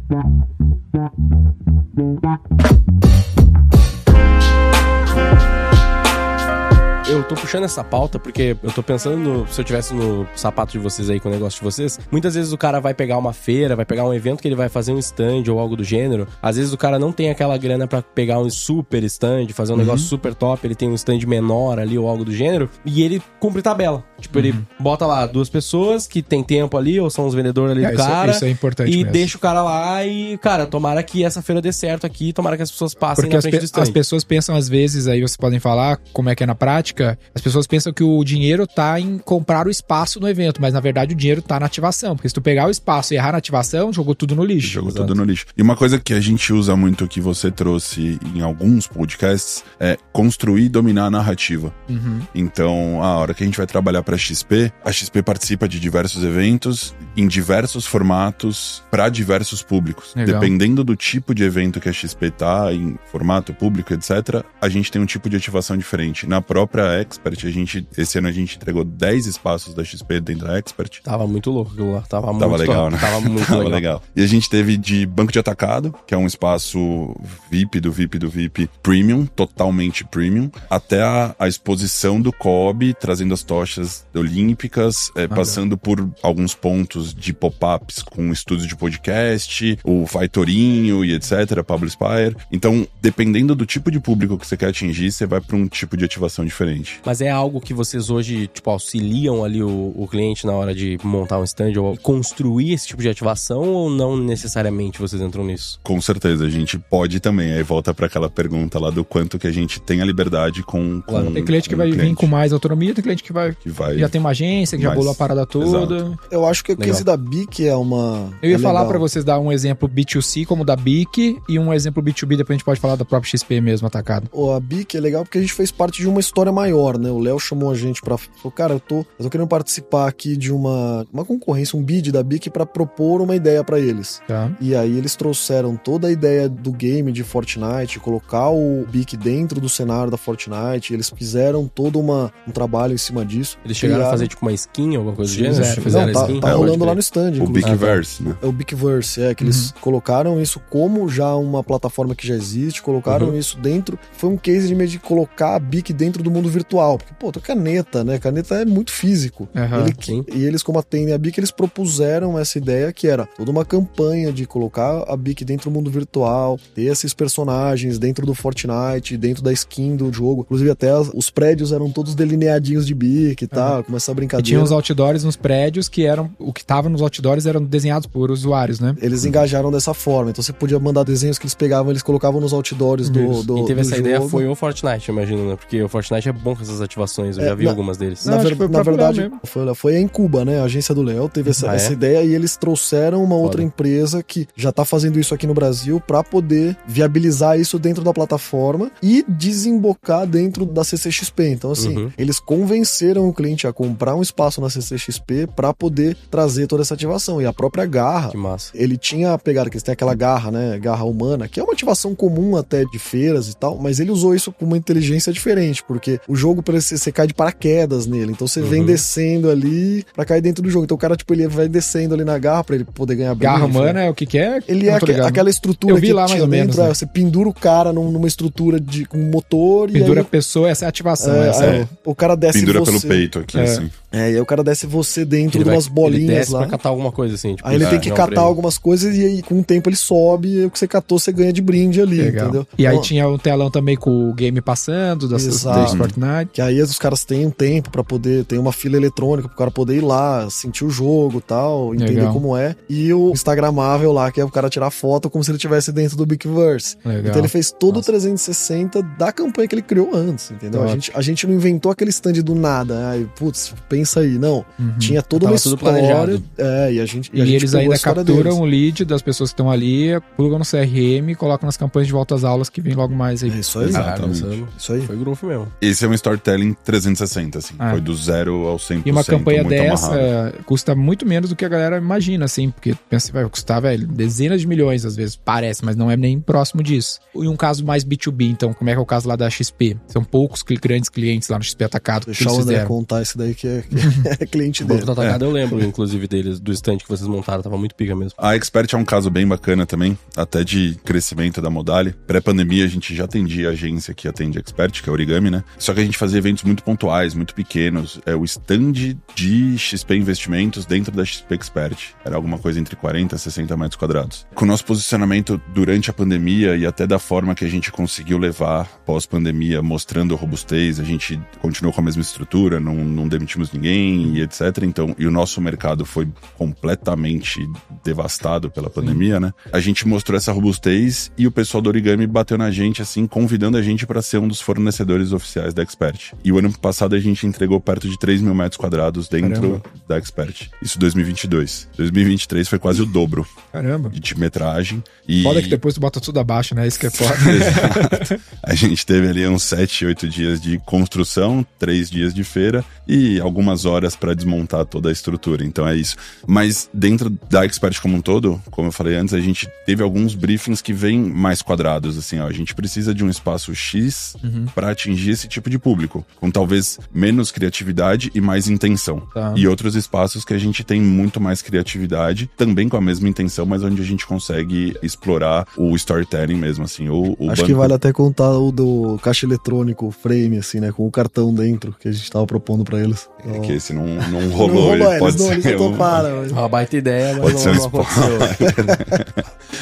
Thank you. Tô puxando essa pauta porque eu tô pensando no, se eu tivesse no sapato de vocês aí com o negócio de vocês, muitas vezes o cara vai pegar uma feira, vai pegar um evento que ele vai fazer um stand ou algo do gênero. Às vezes o cara não tem aquela grana para pegar um super stand, fazer um uhum. negócio super top, ele tem um stand menor ali ou algo do gênero, e ele cumpre tabela. Tipo, uhum. ele bota lá duas pessoas que tem tempo ali, ou são os vendedores ali é, do cara. Isso, é importante. E mesmo. deixa o cara lá e, cara, tomara que essa feira dê certo aqui, tomara que as pessoas passem Porque na frente pe do stand. as pessoas pensam, às vezes, aí vocês podem falar como é que é na prática, as pessoas pensam que o dinheiro tá em comprar o espaço no evento, mas na verdade o dinheiro tá na ativação. Porque se tu pegar o espaço e errar na ativação, jogou tudo no lixo. Jogou Exato. tudo no lixo. E uma coisa que a gente usa muito que você trouxe em alguns podcasts é construir e dominar a narrativa. Uhum. Então, a hora que a gente vai trabalhar para XP, a XP participa de diversos eventos em diversos formatos para diversos públicos. Legal. Dependendo do tipo de evento que a XP tá em formato público, etc, a gente tem um tipo de ativação diferente. Na própria Expert, a gente esse ano a gente entregou 10 espaços da XP dentro da Expert. Tava muito louco aquilo lá, tava, tava muito legal, top. né? Tava muito tava legal. legal. E a gente teve de banco de atacado, que é um espaço VIP do VIP do VIP premium, totalmente premium, até a, a exposição do COB, trazendo as tochas olímpicas, é, ah, passando por alguns pontos de pop-ups com estúdios de podcast, o Faitorinho e etc, Pablo Spire. Então, dependendo do tipo de público que você quer atingir, você vai para um tipo de ativação diferente. Mas é algo que vocês hoje, tipo, auxiliam ali o, o cliente na hora de montar um stand ou construir esse tipo de ativação ou não necessariamente vocês entram nisso? Com certeza, a gente pode também. Aí volta para aquela pergunta lá do quanto que a gente tem a liberdade com. com claro, tem cliente que vai cliente. vir com mais autonomia, tem cliente que vai. Que vai já tem uma agência, que mais, já bolou a parada toda. Exato. Eu acho que o case da BIC é uma. Eu ia é falar para vocês dar um exemplo B2C como da BIC e um exemplo B2B, depois a gente pode falar da própria XP mesmo atacado. O, a BIC é legal porque a gente fez parte de uma história maior, né? O Léo chamou a gente pra. Falou, cara, eu tô, eu tô querendo participar aqui de uma, uma concorrência, um bid da BIC para propor uma ideia para eles. Tá. E aí eles trouxeram toda a ideia do game de Fortnite, colocar o BIC dentro do cenário da Fortnite. Eles fizeram todo uma, um trabalho em cima disso. Eles chegaram a fazer tipo uma skin, alguma coisa do gênero? Fizeram, fizeram Não, tá, skin? tá rolando lá no stand. O Bigverse, né? É o Bigverse, é, que uhum. eles colocaram isso como já uma plataforma que já existe, colocaram uhum. isso dentro. Foi um case de meio de colocar a BIC dentro do mundo virtual. Porque, pô, caneta, né? Caneta é muito físico. Uhum, Ele, e eles, como atendem a BIC, eles propuseram essa ideia que era toda uma campanha de colocar a BIC dentro do mundo virtual, ter esses personagens dentro do Fortnite, dentro da skin do jogo. Inclusive, até os prédios eram todos delineadinhos de BIC e tal, uhum. começar a brincadeira. E tinha uns outdoors nos prédios que eram. O que tava nos outdoors eram desenhados por usuários, né? Eles engajaram dessa forma. Então você podia mandar desenhos que eles pegavam, eles colocavam nos outdoors do, do. Quem teve do essa jogo. ideia foi o Fortnite, imagino, né? Porque o Fortnite é bom com essas ativações. Eu é, já vi na, algumas deles. Na, ver, na verdade, foi, foi em Cuba, né? A agência do Léo teve essa, ah, é? essa, ideia e eles trouxeram uma Foda. outra empresa que já tá fazendo isso aqui no Brasil para poder viabilizar isso dentro da plataforma e desembocar dentro da CCXP. Então, assim, uhum. eles convenceram o cliente a comprar um espaço na CCXP para poder trazer toda essa ativação. E a própria garra, que massa. ele tinha pegado, que eles têm aquela garra, né? Garra humana, que é uma ativação comum até de feiras e tal, mas ele usou isso com uma inteligência diferente, porque o jogo, para você, você cai de paraquedas nele. Então você uhum. vem descendo ali pra cair dentro do jogo. Então o cara, tipo, ele vai descendo ali na garra pra ele poder ganhar Garra humana é o que que é? Ele é aqu aquela estrutura Eu vi lá mais ou menos. Dentro, né? Você pendura o cara numa estrutura de, com motor pendura e. a pessoa, essa é a ativação. É, essa é. O cara desce Pendura você. pelo peito aqui, é. assim. É, e aí o cara desce você dentro de umas bolinhas ele desce lá. pra catar alguma coisa assim. Tipo, aí ele tem que catar algumas coisas e aí com o tempo ele sobe e o que você catou você ganha de brinde ali, Legal. entendeu? E aí tinha um telão também com o game passando das. Fortnite. Que aí os caras têm um tempo para poder, tem uma fila eletrônica pro cara poder ir lá, sentir o jogo tal, entender Legal. como é. E o Instagramável lá, que é o cara tirar foto como se ele estivesse dentro do Bigverse. Então ele fez todo Nossa. o 360 da campanha que ele criou antes, entendeu? A gente, a gente não inventou aquele stand do nada. Aí, putz, pensa aí. Não. Uhum. Tinha toda Tava uma história. É, e a gente. E, a gente eles ainda capturam o lead das pessoas que estão ali, plugam no CRM e colocam nas campanhas de volta às aulas que vem logo mais aí. É isso aí. Exatamente. Isso aí. Foi grupo mesmo. Esse é um storytelling 360, assim. Ah. Foi do zero ao 100%. E uma campanha dessa amarrado. custa muito menos do que a galera imagina, assim, porque pensa, vai custar, velho, dezenas de milhões às vezes, parece, mas não é nem próximo disso. E um caso mais B2B, então, como é que é o caso lá da XP? São poucos grandes clientes lá no XP Atacado. Deixa o André contar isso daí que é, que é cliente dele. O Atacado é. eu lembro, inclusive, deles, do stand que vocês montaram, tava muito pica mesmo. A Expert é um caso bem bacana também, até de crescimento da Modali. Pré-pandemia, a gente já atendia a agência que atende a Expert, que é a Origami, né? Só que a gente fazia eventos muito pontuais, muito pequenos. É o stand de XP Investimentos dentro da XP Expert. Era alguma coisa entre 40 e 60 metros quadrados. Com o nosso posicionamento durante a pandemia e até da forma que a gente conseguiu levar pós-pandemia, mostrando robustez, a gente continuou com a mesma estrutura, não, não demitimos ninguém e etc. Então, e o nosso mercado foi completamente devastado pela pandemia, né? A gente mostrou essa robustez e o pessoal do Origami bateu na gente, assim, convidando a gente para ser um dos fornecedores oficiais da Expert. E o ano passado a gente entregou perto de 3 mil metros quadrados dentro Caramba. da Expert. Isso 2022. 2023 foi quase o dobro Caramba. de metragem. E Foda que depois tu bota tudo abaixo, né? Isso que é foda. Exato. A gente teve ali uns 7, 8 dias de construção, 3 dias de feira e algumas horas para desmontar toda a estrutura. Então é isso. Mas dentro da Expert como um todo, como eu falei antes, a gente teve alguns briefings que vêm mais quadrados. Assim, ó, a gente precisa de um espaço X para atingir esse tipo de público, com talvez menos criatividade e mais intenção. Tá. E outros espaços que a gente tem muito mais criatividade, também com a mesma intenção, mas onde a gente consegue explorar o storytelling mesmo, assim. O, o Acho que vale até contar o do caixa eletrônico, o frame, assim, né? Com o cartão dentro, que a gente tava propondo pra eles. É que esse não, não Não rolou, ele eles pode não, ser eles não um- toparam. mas- Uma baita ideia, mas Pode não, ser um não aconteceu.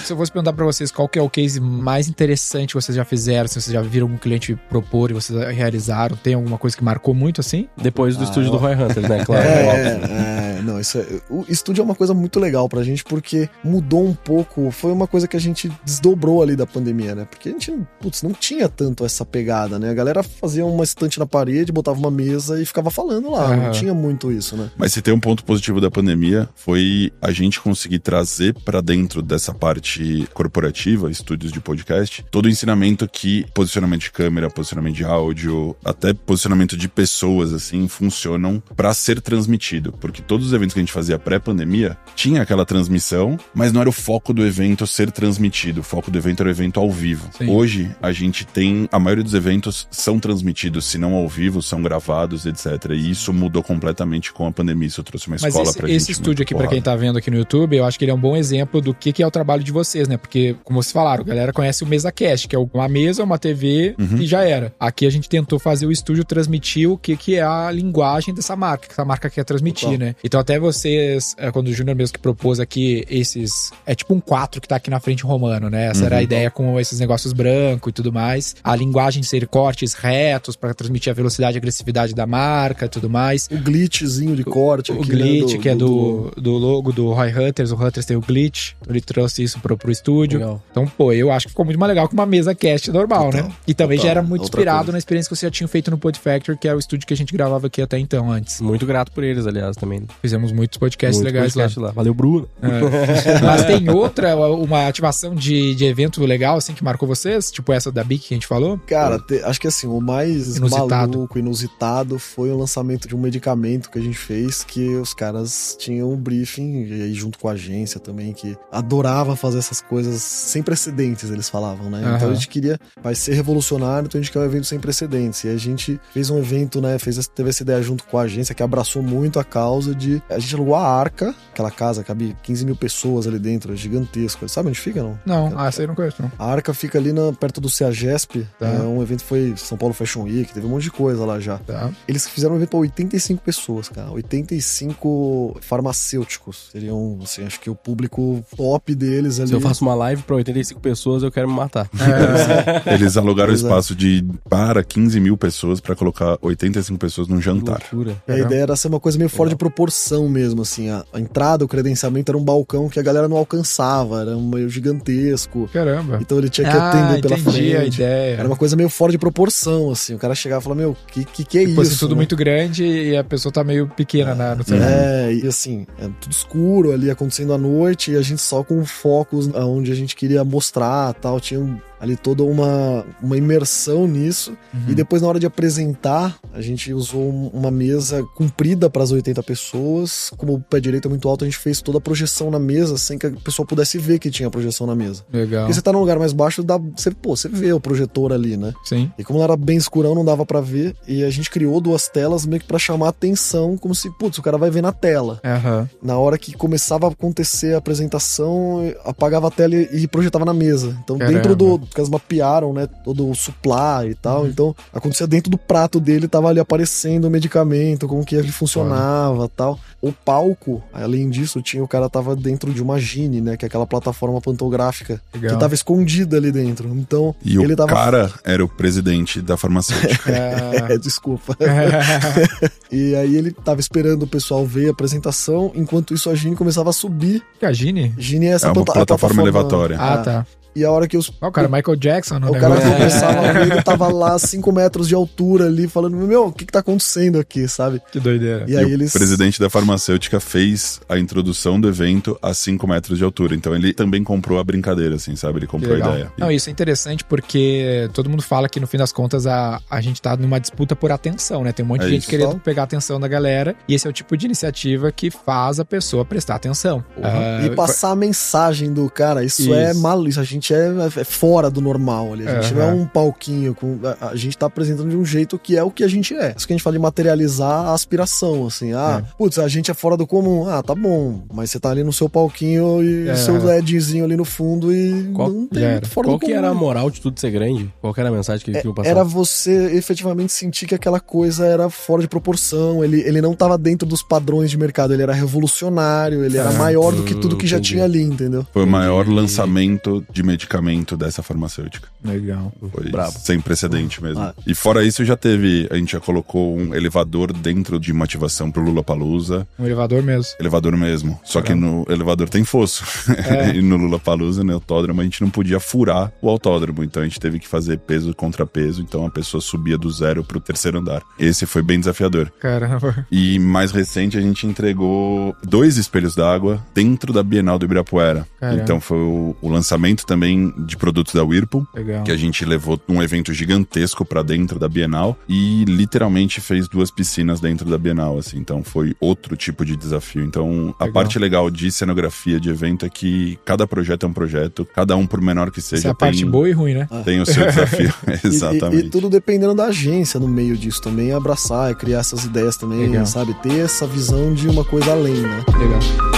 Se eu fosse perguntar pra vocês qual que é o case mais interessante que vocês já fizeram, se vocês já viram algum cliente propor e vocês realizaram, tem alguma coisa que marcou muito assim? Depois do Ah, estúdio eu- do Roy Hunters, né? Claro. É, é, não, isso é, o estúdio é uma coisa muito legal pra gente porque mudou um pouco, foi uma coisa que a gente desdobrou ali da pandemia, né? Porque a gente, putz, não tinha tanto essa pegada, né? A galera fazia uma estante na parede, botava uma mesa e ficava falando lá, Aham. não tinha muito isso, né? Mas se tem um ponto positivo da pandemia, foi a gente conseguir trazer pra dentro dessa parte corporativa, estúdios de podcast, todo o ensinamento que posicionamento de câmera, posicionamento de áudio, até posicionamento de pessoas, assim, funcionam pra ser transmitido. Porque todos os eventos que a gente fazia pré-pandemia, tinha aquela transmissão, mas não era o foco do evento ser transmitido. O foco do evento era o evento ao vivo. Sim. Hoje, a gente tem. A maioria dos eventos são transmitidos, se não ao vivo, são gravados, etc. E isso mudou completamente com a pandemia. Isso trouxe uma Mas escola esse, pra gente. esse estúdio aqui, pra quem tá vendo aqui no YouTube, eu acho que ele é um bom exemplo do que, que é o trabalho de vocês, né? Porque, como vocês falaram, a galera conhece o MesaCast, que é uma mesa, uma TV Uhum. e já era. Aqui a gente tentou fazer o estúdio transmitir o que, que é a linguagem dessa marca, que essa marca quer transmitir, Total. né? Então até vocês, é, quando o Júnior mesmo que propôs aqui esses... É tipo um 4 que tá aqui na frente romano, né? Essa Uhum. era a ideia com esses negócios branco e tudo mais. A linguagem de ser cortes retos pra transmitir a velocidade e agressividade da marca e tudo mais. O glitchzinho de corte O aqui, glitch, né, que é do, do logo do Roy Hunters, o Hunters tem o glitch, ele trouxe isso pro, pro estúdio. Legal. Então, pô, eu acho que ficou muito mais legal que uma mesa cast normal, Total, né? E também total. já era muito Outra inspirado coisa. na experiência que você já tinha feito no Pod Factory, que é o estúdio que a gente gravava aqui até então, antes. Muito grato por eles, aliás, também. Fizemos muitos podcasts Muito legais podcast lá. lá. Valeu, Bruno. É. Mas tem outra, uma ativação de, de evento legal, assim, que marcou vocês? Tipo essa da BIC que a gente falou? Cara, te- acho que assim, o mais Inusitado. maluco, inusitado foi o lançamento de um medicamento que a gente fez que os caras tinham um briefing, e aí junto com a agência também, que adorava fazer essas coisas sem precedentes, eles falavam, né? Então Aham. a gente queria, vai ser revolucionário, então a gente quer um evento sem precedentes. E a gente fez um evento, né? Fez, teve essa ideia junto com a agência que abraçou muito a causa de. A gente alugou a Arca, aquela casa, cabe 15 mil pessoas ali dentro, é gigantesco. Sabe onde fica, não? Não, ah, essa aí eu não conheço, não. A Arca fica ali na, perto do CEAGESP. Tá. É um evento foi São Paulo Fashion Week, teve um monte de coisa lá já. Tá. Eles fizeram um evento pra 85 pessoas, cara. 85 farmacêuticos. Seriam, assim, acho que o público top deles ali. Se eu faço uma live pra 85 pessoas, eu quero me matar. É, Eles alugaram o é. espaço de para 15 mil pessoas pra colocar 85 pessoas num jantar. Loucura. A ideia era ser uma coisa meio fora de proporção mesmo, assim. A, a entrada, o credenciamento era um balcão que a galera não alcançava, era um meio gigantesco. caramba. Então ele tinha que ah, atender pela entendi a frente. ideia. Era uma coisa meio fora de proporção, assim. O cara chegava e falava, meu, que que, que é isso? tudo né? muito grande e a pessoa tá meio pequena na, no celular. É, e assim, é tudo escuro ali acontecendo à noite e a gente só com focos aonde a gente queria mostrar tal. Tinha um- ali toda uma, uma imersão nisso. Uhum. E depois, na hora de apresentar, a gente usou um- uma mesa comprida para as 80 pessoas. Como o pé direito é muito alto, a gente fez toda a projeção na mesa sem que a pessoa pudesse ver que tinha projeção na mesa. Legal. Porque você tá num lugar mais baixo, dá, você, pô, você vê o projetor ali, né? Sim. E como era bem escurão, não dava pra ver. E a gente criou duas telas meio que pra chamar atenção, como se, putz, o cara vai ver na tela. Aham. Na hora que começava a acontecer a apresentação, apagava a tela e e projetava na mesa. Então, Caramba. dentro do. Porque eles mapearam, né? Todo o supply e tal. Uhum. Então, acontecia dentro do prato dele, tava ali aparecendo o medicamento, como que ele funcionava tal. O palco, além disso, tinha o cara tava dentro de uma Gine, né? Que é aquela plataforma pantográfica Legal. que tava escondida ali dentro. Então, E ele o tava. cara era o presidente da farmacêutica. É. É, desculpa. E aí ele tava esperando o pessoal ver a apresentação, enquanto isso a Gine começava a subir. Que a Gine? Gine é essa É uma plata- a plataforma elevatória. Ah, tá. E a hora que os. Ó, o cara, Michael Jackson no o cara negócio. começava a ver, ele tava lá a 5 metros de altura ali, falando: Meu, o que que tá acontecendo aqui, sabe? Que doideira. E E aí o eles. presidente da farmacêutica fez a introdução do evento a 5 metros de altura. Então ele também comprou a brincadeira, assim, sabe? Ele comprou a ideia. Não, isso é interessante porque todo mundo fala que no fim das contas a, a gente tá numa disputa por atenção, né? Tem um monte É de gente isso. querendo pegar a atenção da galera e esse é o tipo de iniciativa que faz a pessoa prestar atenção. Ah, E passar a mensagem do cara, isso, Isso. é maluco, isso a gente é, é fora do normal ali. A gente não é um palquinho, com, a, a gente tá apresentando de um jeito que é o que a gente é. Isso que a gente fala de materializar a aspiração, assim. Ah, putz, a gente é fora do comum. Ah, tá bom, mas você tá ali no seu palquinho e É. seu LEDzinho ali no fundo e Qual- não tem muito era. fora Qual do que comum. era a moral de tudo ser grande? Qual que era a mensagem que eles queriam passar? Era você efetivamente sentir que aquela coisa era fora de proporção, ele, ele não tava dentro dos padrões de mercado, ele era revolucionário, ele era Ah, maior do que tudo que já tinha ali, entendeu? Foi o maior lançamento de medicamento dessa farmacêutica. Legal. Foi Brabo. sem precedente mesmo. Ah. E fora isso, já teve. A gente já colocou um elevador dentro de uma ativação pro Lula Palusa. Um elevador mesmo. Elevador mesmo. Só que no elevador tem fosso. É. e no Lula Palusa, no autódromo, a gente não podia furar o autódromo. Então a gente teve que fazer peso contra peso. Então a pessoa subia do zero pro terceiro andar. Esse foi bem desafiador. Caramba. E mais recente a gente entregou dois espelhos d'água dentro da Bienal do Ibirapuera. Caramba. Então foi o, o lançamento também de produtos da Whirlpool. Legal. Que a gente levou um evento gigantesco pra dentro da Bienal e literalmente fez duas piscinas dentro da Bienal, assim. Então foi outro tipo de desafio. Então a Legal. parte legal de cenografia de evento é que cada projeto é um projeto, cada um por menor que Essa seja é a parte tem, boa e ruim, né? tem o seu desafio. E- Exatamente. E, e tudo dependendo da agência no meio disso também, abraçar e criar essas ideias também, Legal. sabe? Ter essa visão de uma coisa além, né? Legal.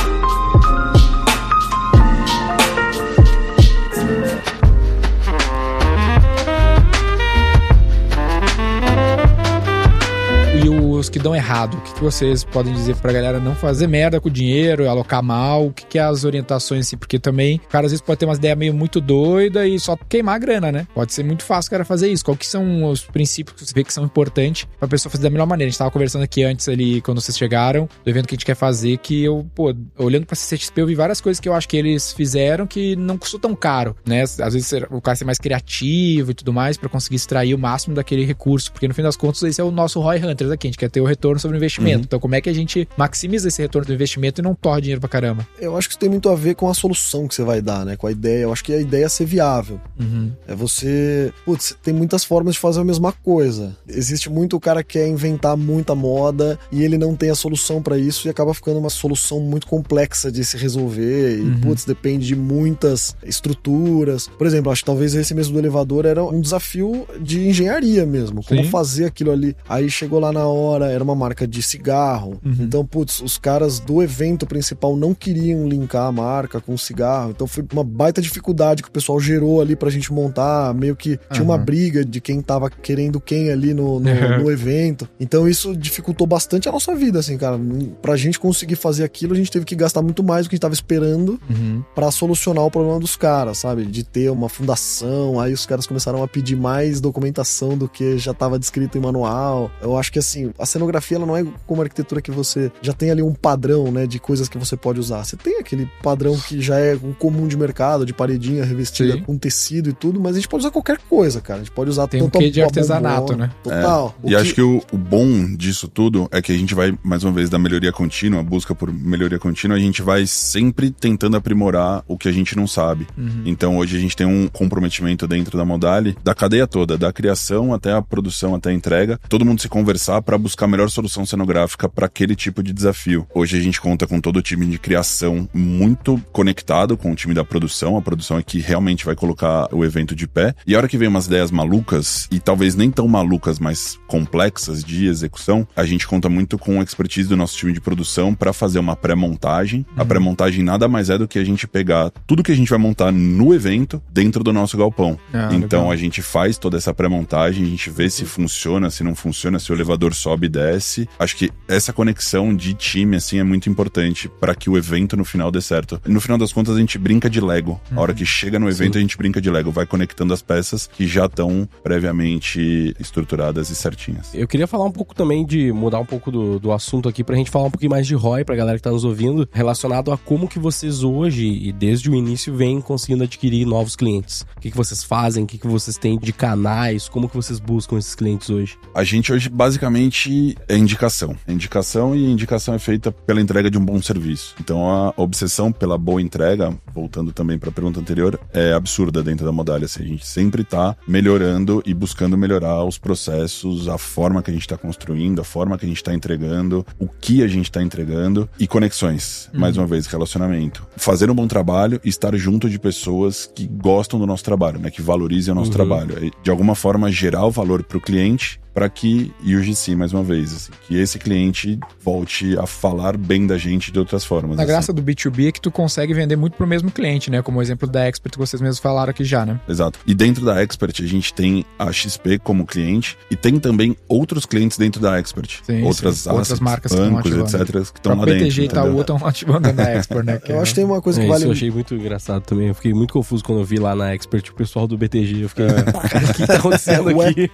Que dão errado, o que, que vocês podem dizer pra galera não fazer merda com o dinheiro, alocar mal? O que, que é as orientações assim? Porque também o cara às vezes pode ter umas ideias meio muito doida e só queimar a grana, né? Pode ser muito fácil o cara fazer isso. Qual que são os princípios que você vê que são importantes pra pessoa fazer da melhor maneira? A gente tava conversando aqui antes ali, quando vocês chegaram, do evento que a gente quer fazer, que eu, pô, olhando pra CCXP, eu vi várias coisas que eu acho que eles fizeram que não custou tão caro, né? Às vezes o cara ser mais criativo e tudo mais pra conseguir extrair o máximo daquele recurso, porque no fim das contas esse é o nosso Roy Hunters aqui, a gente quer ter o retorno sobre o investimento. Então como é que a gente maximiza esse retorno do investimento e não torre dinheiro pra caramba? Eu acho que isso tem muito a ver com a solução que você vai dar, né? Com a ideia. Eu acho que a ideia é ser viável. Uhum. É você. Putz, tem muitas formas de fazer a mesma coisa. Existe muito o cara que quer inventar muita moda e ele não tem a solução pra isso e acaba ficando uma solução muito complexa de se resolver. E, Uhum. putz, depende de muitas estruturas. Por exemplo, acho que talvez esse mesmo do elevador era um desafio de engenharia mesmo. Como Sim. fazer aquilo ali. Aí chegou lá na hora, era uma marca de cigarro. Uhum. Então, putz, os caras do evento principal não queriam linkar a marca com o cigarro. Então foi uma baita dificuldade que o pessoal gerou ali pra gente montar. Meio que tinha uma Aham. briga de quem tava querendo quem ali no, no, no evento. Então isso dificultou bastante a nossa vida, assim, cara. Pra gente conseguir fazer aquilo, a gente teve que gastar muito mais do que a gente tava esperando Uhum. pra solucionar o problema dos caras, sabe? De ter uma fundação, aí os caras começaram a pedir mais documentação do que já tava descrito em manual. Eu acho que assim, a cenografia ela não é como a arquitetura que você já tem ali um padrão, né, de coisas que você pode usar. Você tem aquele padrão que já é um comum de mercado, de paredinha revestida Sim. com tecido e tudo, mas a gente pode usar qualquer coisa, cara. A gente pode usar Tem um tanto a- quê de artesanato, bombona, né? Total. É, E acho que o, o bom disso tudo é que a gente vai, mais uma vez, da melhoria contínua, a busca por melhoria contínua, a gente vai sempre tentando aprimorar o que a gente não sabe. Então hoje a gente tem um comprometimento dentro da Modali, da cadeia toda, da criação até a produção, até a entrega, todo mundo se conversar para buscar a melhor solução cenográfica para aquele tipo de desafio. Hoje a gente conta com todo o time de criação muito conectado com o time da produção, a produção é que realmente vai colocar o evento de pé. E a hora que vem umas ideias malucas, e talvez nem tão malucas, mas complexas de execução, a gente conta muito com a expertise do nosso time de produção para fazer uma pré-montagem. A pré-montagem nada mais é do que a gente pegar tudo que a gente vai montar no evento dentro do nosso galpão. Ah, então legal. a gente faz toda essa pré-montagem, a gente vê se funciona, se não funciona, se o elevador sobe desce. Acho que essa conexão de time assim é muito importante para que o evento no final dê certo. No final das contas a gente brinca de Lego. A hora que chega no evento a gente brinca de Lego, vai conectando as peças que já estão previamente estruturadas e certinhas. Eu queria falar um pouco também de mudar um pouco do, do assunto aqui pra gente falar um pouquinho mais de ROI pra galera que tá nos ouvindo, relacionado a como que vocês hoje e desde o início vêm conseguindo adquirir novos clientes. O que, que vocês fazem, o que, que vocês têm de canais, como que vocês buscam esses clientes hoje. A gente hoje basicamente é indicação. É indicação e a indicação é feita pela entrega de um bom serviço. Então a obsessão pela boa entrega, voltando também para a pergunta anterior, é absurda dentro da Modalha. Assim, a gente sempre tá melhorando e buscando melhorar os processos, a forma que a gente está construindo, a forma que a gente está entregando, o que a gente está entregando e conexões. Mais uma vez, relacionamento. Fazer um bom trabalho e estar junto de pessoas que gostam do nosso trabalho, né? Que valorizem o nosso trabalho. E, De alguma forma, gerar o valor para o cliente para que, e o GC, mais uma vez, assim, que esse cliente volte a falar bem da gente de outras formas. A assim. graça do B2B é que tu consegue vender muito pro mesmo cliente, né? Como o exemplo da Expert que vocês mesmos falaram aqui já, né? Exato. E dentro da Expert, a gente tem a XP como cliente e tem também outros clientes dentro da Expert. Sim, outras sim. Outras assets, marcas que estão bancos, ativando. etc., que estão lá dentro. PTG e? Itaú estão ativando dentro da Expert, né? Que Eu acho que tem uma coisa É, que isso vale eu achei muito engraçado também. Eu fiquei muito confuso quando eu vi lá na Expert o pessoal do BTG. Eu fiquei, cara, o que tá acontecendo aqui?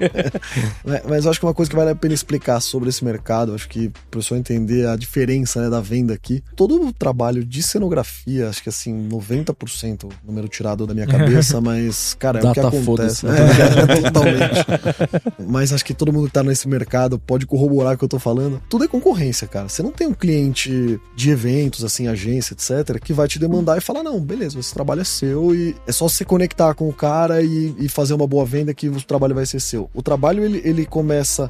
Mas eu acho que uma coisa que vale a pena explicar sobre esse mercado, acho que para pessoa entender a diferença né, da venda aqui, todo o trabalho de cenografia, acho que assim, 90%, número tirado da minha cabeça, mas, cara, é o que Data acontece. É, totalmente. Mas acho que todo mundo que tá nesse mercado pode corroborar o que eu tô falando. Tudo é concorrência, cara. Você não tem um cliente de eventos, assim, agência, etc., que vai te demandar e falar: não, beleza, esse trabalho é seu e é só se conectar com o cara e, e fazer uma boa venda que o trabalho vai ser seu. O trabalho ele, ele começa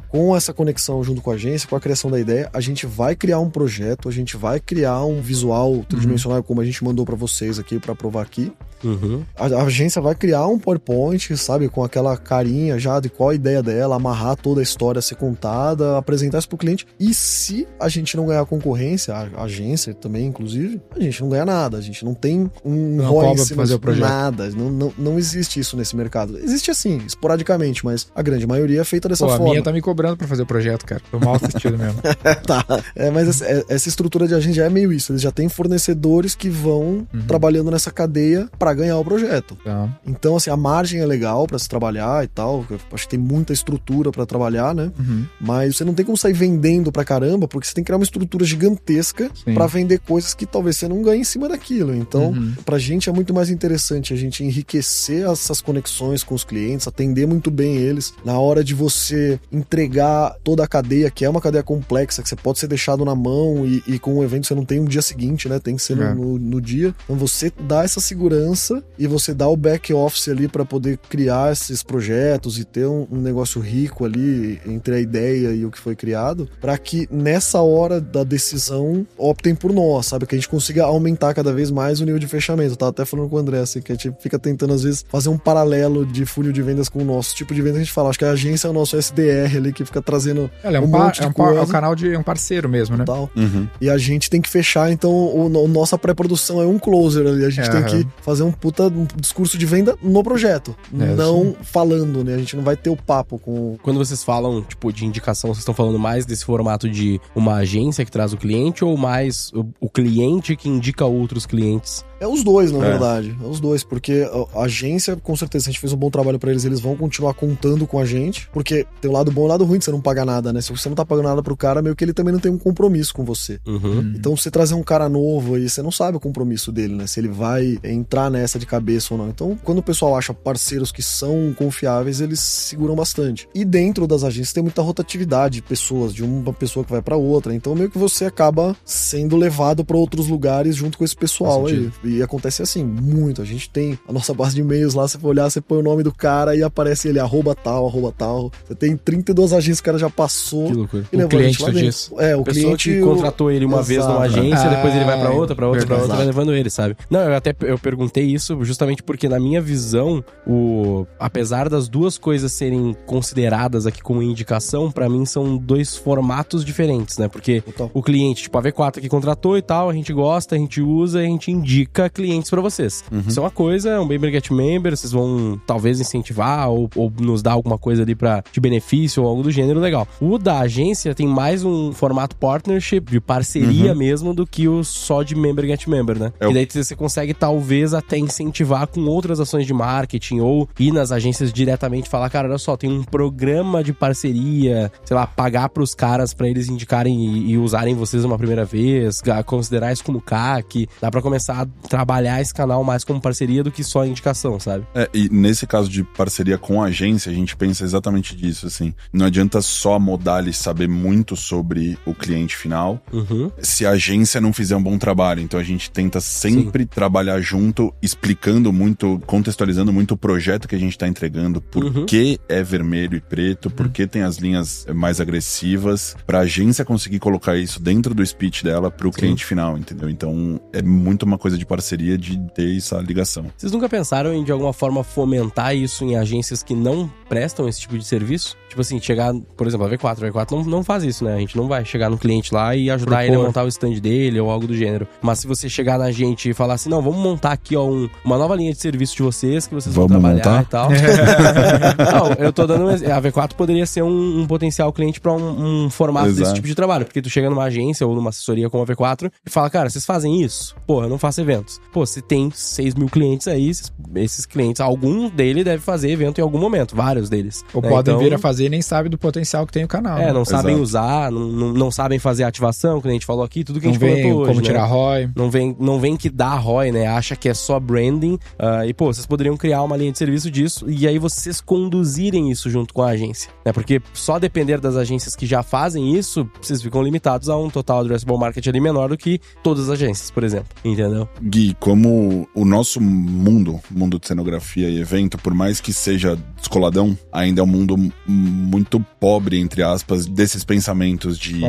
com essa conexão junto com a agência, com a criação da ideia. A gente vai criar um projeto, a gente vai criar um visual tridimensional, como a gente mandou pra vocês aqui, pra provar aqui. Uhum. A, a agência vai criar um PowerPoint, sabe, com aquela carinha já de qual a ideia dela, amarrar toda a história a ser contada, apresentar isso pro cliente. E se a gente não ganhar concorrência, a, a agência também, inclusive, a gente não ganha nada. A gente não tem um Não ROI em fazer o projeto. Nada. Não, não, não existe isso nesse mercado. Existe assim, esporadicamente, mas a grande maioria é feita dessa Pô, a minha tá me cobrando pra fazer o projeto, cara. Tô mal assistido mesmo. tá. É, mas essa, é- essa estrutura de agência já é meio isso. Eles já têm fornecedores que vão Uhum. trabalhando nessa cadeia para ganhar o projeto. Tá. Então, assim, a margem é legal para se trabalhar e tal. Acho que tem muita estrutura para trabalhar, né? Uhum. Mas você não tem como sair vendendo pra caramba, porque você tem que criar uma estrutura gigantesca para vender coisas que talvez você não ganhe em cima daquilo. Então, Uhum. pra gente é muito mais interessante a gente enriquecer essas conexões com os clientes, atender muito bem eles. Na hora de você entregar toda a cadeia, que é uma cadeia complexa, que você pode ser deixado na mão e, e com o evento você não tem um dia seguinte, né? Tem que ser no, É. no- no dia. Então você dá essa segurança e você dá o back office ali para poder criar esses projetos e ter um, um negócio rico ali entre a ideia e o que foi criado, para que nessa hora da decisão optem por nós, sabe? Que a gente consiga aumentar cada vez mais o nível de fechamento. Eu tava até falando com o André, assim, que a gente fica tentando às vezes fazer um paralelo de funil de vendas com o nosso tipo de venda que a gente fala. Acho que a agência é o nosso SDR ali que fica trazendo Ela é um, Um par- monte de é um, par- é um canal de é um parceiro mesmo, né? tal. Uhum. E a gente tem que fechar, então o, o- nossa pré-produção é um closer ali. A gente tem que fazer um puta um discurso de venda no projeto, É, não falando, né? A gente não vai ter o papo com. Quando vocês falam, tipo, de indicação, vocês estão falando mais desse formato de uma agência que traz o cliente ou mais o, o cliente que indica outros clientes É os dois, na É. verdade. É os dois, porque a agência, com certeza, se a gente fez um bom trabalho pra eles, eles vão continuar contando com a gente, porque tem o lado bom e o lado ruim de você não pagar nada, né? Se você não tá pagando nada pro cara, meio que ele também não tem um compromisso com você. Uhum. Então, você trazer um cara novo aí, você não sabe o compromisso dele, né? Se ele vai entrar nessa de cabeça ou não. Então, quando o pessoal acha parceiros que são confiáveis, eles seguram bastante. E dentro das agências tem muita rotatividade de pessoas, de uma pessoa que vai pra outra. Então, meio que você acaba sendo levado pra outros lugares junto com esse pessoal aí. E acontece assim, muito. A gente tem a nossa base de e-mails lá, você for olhar, você põe o nome do cara e aparece ele, arroba tal, arroba tal. Você tem 32 agências que o cara já passou. Que loucura. e O levou a gente cliente, tu diz. É, o pessoa cliente que o- contratou ele uma vez Exato. numa agência, depois ele vai pra outra, pra outra, pra outra, vai levando ele, sabe? Não, eu até eu perguntei isso justamente porque na minha visão, o apesar das duas coisas serem consideradas aqui como indicação, pra mim são dois formatos diferentes, né? Porque Total. o cliente, tipo a V4 que contratou e tal, a gente gosta, a gente usa, a gente indica clientes pra vocês. Isso é uma coisa, é um member get member, vocês vão talvez incentivar ou, ou nos dar alguma coisa ali para de benefício ou algo do gênero legal. O da agência tem mais um formato partnership, de parceria mesmo, do que o só de member get member, né? É E daí você consegue talvez até incentivar com outras ações de marketing ou ir nas agências diretamente e falar, cara, olha só, tem um programa de parceria, sei lá, pagar pros caras pra eles indicarem e, e usarem vocês uma primeira vez, considerar isso como CAC, dá pra começar a trabalhar esse canal mais como parceria do que só indicação, sabe? É, e nesse caso de parceria com a agência, a gente pensa exatamente disso, assim. Não adianta só a Modalis saber muito sobre o cliente final Uhum. se a agência não fizer um bom trabalho. Então a gente tenta sempre trabalhar junto, explicando muito, contextualizando muito o projeto que a gente está entregando, por Uhum. que é vermelho e preto, por que tem as linhas mais agressivas, pra agência conseguir colocar isso dentro do speech dela pro cliente final, entendeu? Então é muito uma coisa de parceria de ter essa ligação. Vocês nunca pensaram em, de alguma forma, fomentar isso em agências que não prestam esse tipo de serviço? Tipo assim, chegar, por exemplo, a V4. A V4 não, não faz isso, né? A gente não vai chegar no cliente lá e ajudar Propor. ele a montar o stand dele ou algo do gênero. Mas se você chegar na gente e falar assim, não, vamos montar aqui ó, um- uma nova linha de serviço de vocês, que vocês vão Vamos trabalhar montar? e tal. não, eu tô dando um A V4 poderia ser um, um potencial cliente pra um, um formato desse Exato. tipo de trabalho. Porque tu chega numa agência ou numa assessoria como a V4 e fala, cara, vocês fazem isso? Pô, eu não faço eventos. Pô, você tem 6 mil clientes aí, esses, esses clientes, algum dele deve fazer evento em algum momento, vários deles. Ou né? podem Então, vir a fazer e nem sabe do potencial que tem o canal. É, né? não sabem Exato. usar, não, não, não sabem fazer ativação, que a gente falou aqui, tudo que a Não gente vem comentou hoje, como né? tirar ROI. Não vem, não vem que dá ROI, né? Acha que é só branding. ah, e, pô, vocês poderiam criar uma linha de serviço disso e aí vocês conduzirem isso junto com a agência. Né? Porque só depender das agências que já fazem isso, vocês ficam limitados a um total addressable market ali menor do que todas as agências, por exemplo. Entendeu? Gui, como o nosso mundo, mundo de cenografia e evento, por mais que seja descoladão, ainda é um mundo muito pobre, entre aspas, desses pensamentos de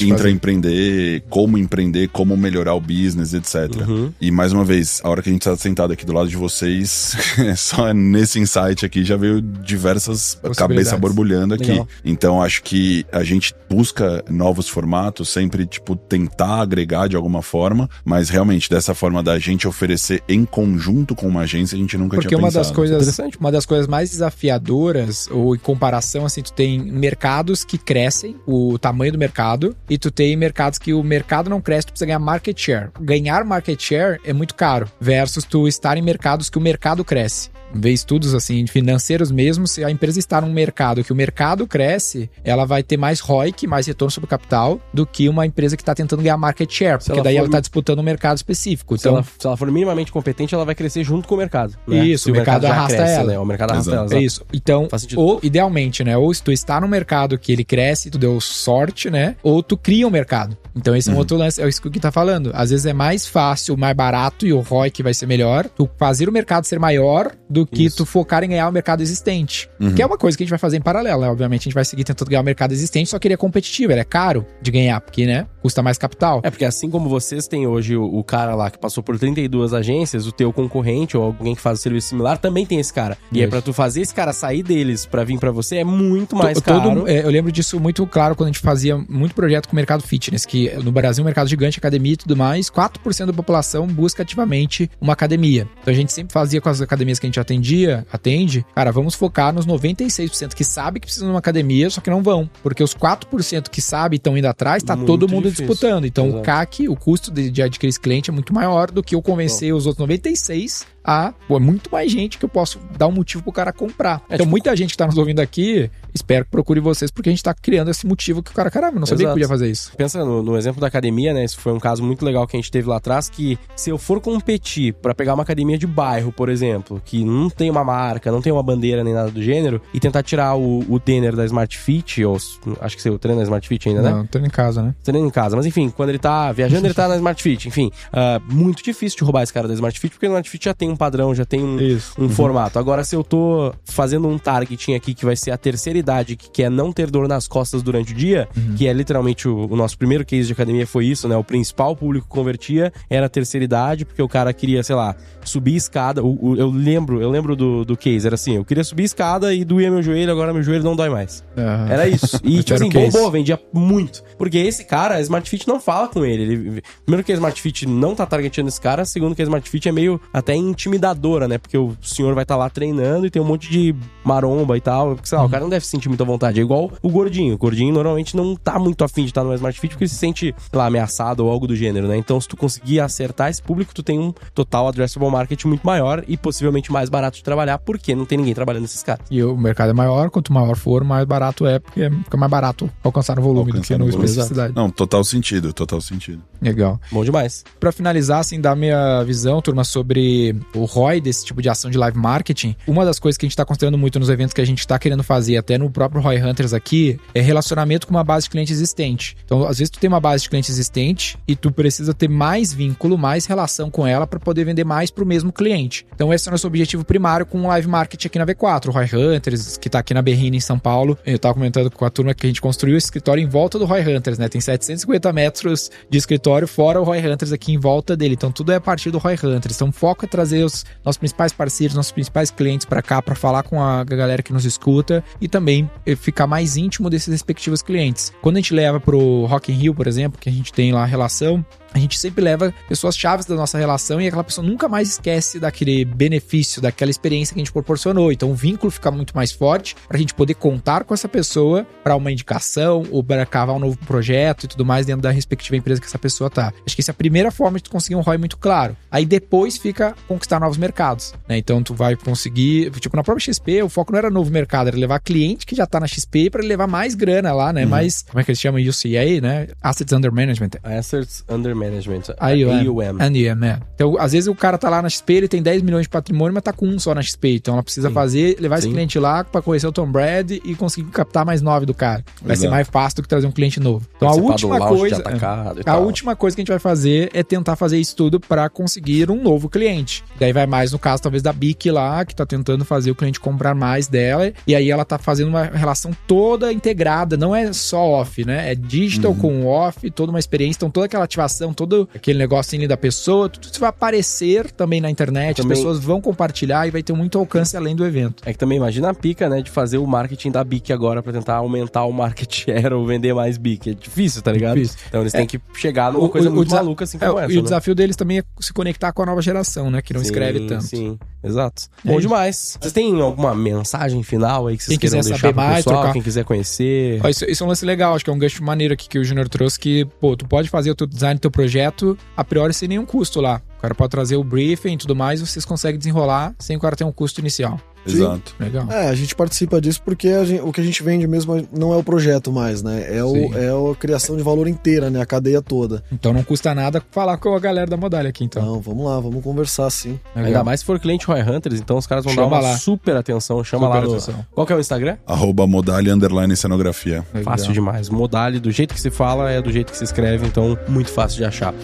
intraempreender, como empreender, como melhorar o business, etc. Uhum. E mais uma vez, a hora que a gente tá sentado aqui do lado de vocês, só nesse insight aqui já veio diversas cabeças borbulhando aqui. Legal. Então acho que a gente busca novos formatos, sempre, tipo, tentar agregar de alguma forma, mas realmente, dessa forma da gente oferecer em conjunto com uma agência, a gente nunca Porque tinha uma pensado. das coisas, Interessante. uma das coisas mais desafiadoras, ou em comparação, assim, tu tem mercados que crescem, o tamanho do mercado, e tu tem mercados que o mercado não cresce, tu precisa ganhar market share. Ganhar market share é muito caro, versus tu estar em mercados que o mercado cresce. Vê estudos assim, financeiros mesmo, se a empresa está num mercado que o mercado cresce, ela vai ter mais ROIC, mais retorno sobre o capital, do que uma empresa que está tentando ganhar market share, Se porque ela daí for- ela está disputando um mercado específico. Se, Então, ela, se ela for minimamente competente, ela vai crescer junto com o mercado. né? Isso, Se o mercado já arrasta ela. Né? O mercado arrasta Exato. ela. É isso. Então, ou idealmente, né? Ou se tu está no mercado que ele cresce, tu deu sorte, né? Ou tu cria um mercado. Então, esse é um outro lance, é isso que o Gui tá falando. Às vezes é mais fácil, mais barato e o ROI que vai ser melhor, tu fazer o mercado ser maior do que Isso. tu focar em ganhar o mercado existente. Que é uma coisa que a gente vai fazer em paralelo, né? Obviamente, a gente vai seguir tentando ganhar o mercado existente, só que ele é competitivo, ele é caro de ganhar, porque, né? Custa mais capital. É porque assim como vocês têm hoje o, o cara lá que passou por 32 agências, o teu concorrente ou alguém que faz um serviço similar também tem esse cara. E é pra tu fazer esse cara sair deles pra vir pra você é muito mais To- caro. é, eu lembro disso muito claro quando a gente fazia muito projeto com o mercado fitness, que no Brasil é um mercado gigante, academia e tudo mais, 4% da população busca ativamente uma academia. Então a gente sempre fazia com as academias que a gente atendia, atende, cara, vamos focar nos 96% que sabe que precisam de uma academia, só que não vão. Porque os 4% que sabe estão indo atrás, tá Muito todo mundo difícil. disputando. Então, Exato. o CAC, o custo de, de adquirir esse cliente é muito maior do que eu convencer os outros 96 a. Pô, é muito mais gente que eu posso dar um motivo pro cara comprar. É, então, tipo- muita gente que tá nos ouvindo aqui, espero que procure vocês, porque a gente tá criando esse motivo que o cara, caramba, não sabia Exato. que podia fazer isso. Pensa no, no exemplo da academia, né? Esse foi um caso muito legal que a gente teve lá atrás, que se eu for competir pra pegar uma academia de bairro, por exemplo, que não tem uma marca, não tem uma bandeira nem nada do gênero, e tentar tirar o, o Denner da Smart Fit, ou acho que você treina na Smart Fit ainda, né? Não, tô em casa, né? treino em casa. Mas enfim, quando ele tá viajando, ele tá na Smart Fit. Enfim, ah, muito difícil de roubar esse cara da Smart Fit, porque a Smart Fit já tem um padrão, já tem um, um formato. Agora, se eu tô fazendo um targeting aqui que vai ser a terceira idade, que quer não ter dor nas costas durante o dia, que é literalmente o, o nosso primeiro case de academia foi isso, né? O principal público que convertia era a terceira idade, porque o cara queria, sei lá, subir escada. O- o- eu lembro, eu lembro do, do case, era assim, eu queria subir escada e doía meu joelho, agora meu joelho não dói mais. Aham. Era isso. E, tipo assim, bombou, vendia muito. Porque esse cara, a Smart Fit não fala com ele. ele. Primeiro que a Smart Fit não tá targetando esse cara, segundo que a Smart Fit é meio até intimidadora, né? Porque o senhor vai estar lá treinando e tem um monte de maromba e tal. Sei lá, Uhum. o cara não deve se sentir muito à vontade. É igual o gordinho. O gordinho normalmente não tá muito afim de estar no Smart Fit porque se sente, sei lá, ameaçado ou algo do gênero, né? Então, se tu conseguir acertar esse público, tu tem um total addressable market muito maior e possivelmente mais barato de trabalhar, porque não tem ninguém trabalhando nesses caras. E o mercado é maior, quanto maior for, mais barato é, porque fica mais barato alcançar o volume do que Alcançar no especificidade. Não, total sentido, total sentido. Legal. Bom demais. Pra finalizar, assim, dar minha visão, turma, sobre o ROI desse tipo de ação de live marketing, uma das coisas que a gente tá considerando muito nos eventos que a gente tá querendo fazer, até no próprio ROI Hunters aqui, é relacionamento com uma base de cliente existente. Então, às vezes tu tem uma base de cliente existente e tu precisa ter mais vínculo, mais relação com ela para poder vender mais pro mesmo cliente. Então, esse é o nosso objetivo primário com o live marketing aqui na V4. O ROI Hunters, que tá aqui na Berrina, em São Paulo, eu tava comentando com a turma que a gente construiu esse escritório em volta do ROI Hunters, né? Tem 750 metros de escritório fora o ROI Hunters aqui em volta dele. Então tudo é a partir do ROI Hunters. Então o foco é trazer os nossos principais parceiros, nossos principais clientes para cá para falar com a galera que nos escuta e também eh, ficar mais íntimo desses respectivos clientes. Quando a gente leva pro Rock in Rio, por exemplo, que a gente tem lá a relação, a gente sempre leva pessoas chaves da nossa relação e aquela pessoa nunca mais esquece daquele benefício, daquela experiência que a gente proporcionou. Então o vínculo fica muito mais forte para a gente poder contar com essa pessoa para uma indicação ou para cavar um novo projeto e tudo mais dentro da respectiva empresa que essa pessoa tá. Acho que essa é a primeira forma de tu conseguir um ROI muito claro. Aí depois fica conquistar novos mercados, né? Então tu vai conseguir, tipo na própria XP, o foco não era novo mercado, era levar cliente que já tá na XP para levar mais grana lá, né? Mais, como é que eles chamam UCA, né? Assets Under Management. Assets Under Management. AUM. AUM. AUM, é. Então, às vezes o cara tá lá na XP, ele tem 10 milhões de patrimônio, mas tá com um só na XP. Então ela precisa Sim. fazer, levar esse Sim. cliente lá pra conhecer o Tom Brady e conseguir captar mais 9 do cara. Vai ser Exato. mais fácil do que trazer um cliente novo. Então a Participar do última lounge de coisa. A última coisa que a gente vai fazer é tentar fazer isso tudo pra conseguir um novo cliente. Daí vai mais no caso, talvez, da Bic lá, que tá tentando fazer o cliente comprar mais dela. E aí ela tá fazendo uma relação toda integrada, não é só off, né? É digital Uhum. com off, toda uma experiência. Então, toda aquela ativação, todo aquele negocinho da pessoa, tudo isso vai aparecer também na internet. Também- As pessoas vão compartilhar e vai ter muito alcance além do evento. É que também imagina a pica, né, de fazer o marketing da Bic agora pra tentar aumentar o market share ou vender mais Bic. É difícil, tá ligado? Difícil. Então eles têm que chegar numa coisa muito desa- maluca assim é, como essa, E o né? desafio deles também é se conectar com a nova geração, né? Que não Sim, escreve tanto. Sim, exato. É Bom demais. Vocês têm alguma mensagem final aí que vocês Quem quiser queiram deixar saber pro mais, pessoal? trocar- Quem quiser conhecer? Ó, Isso, isso é um lance legal, acho que é um gancho maneiro aqui que o Júnior trouxe, que, pô, tu pode fazer o teu design teu projeto a priori sem nenhum custo lá. O cara pode trazer o briefing e tudo mais, vocês conseguem desenrolar sem o cara ter um custo inicial. Sim. Exato. Legal. É, a gente participa disso porque a gente- o que a gente vende mesmo não é o projeto mais, né? É, Sim. o, é a criação de valor inteira, né? A cadeia toda. Então não custa nada falar com a galera da Modalha aqui, então. Então, vamos lá, vamos conversar sim. Legal. Ainda mais se for cliente Roy Hunters, então os caras vão Chama dar uma lá. super atenção. Chama Super lá no... atenção. Qual que é o Instagram? Arroba modale underline cenografia. Legal. Fácil demais. Modale, do jeito que se fala, é do jeito que se escreve, então muito fácil de achar.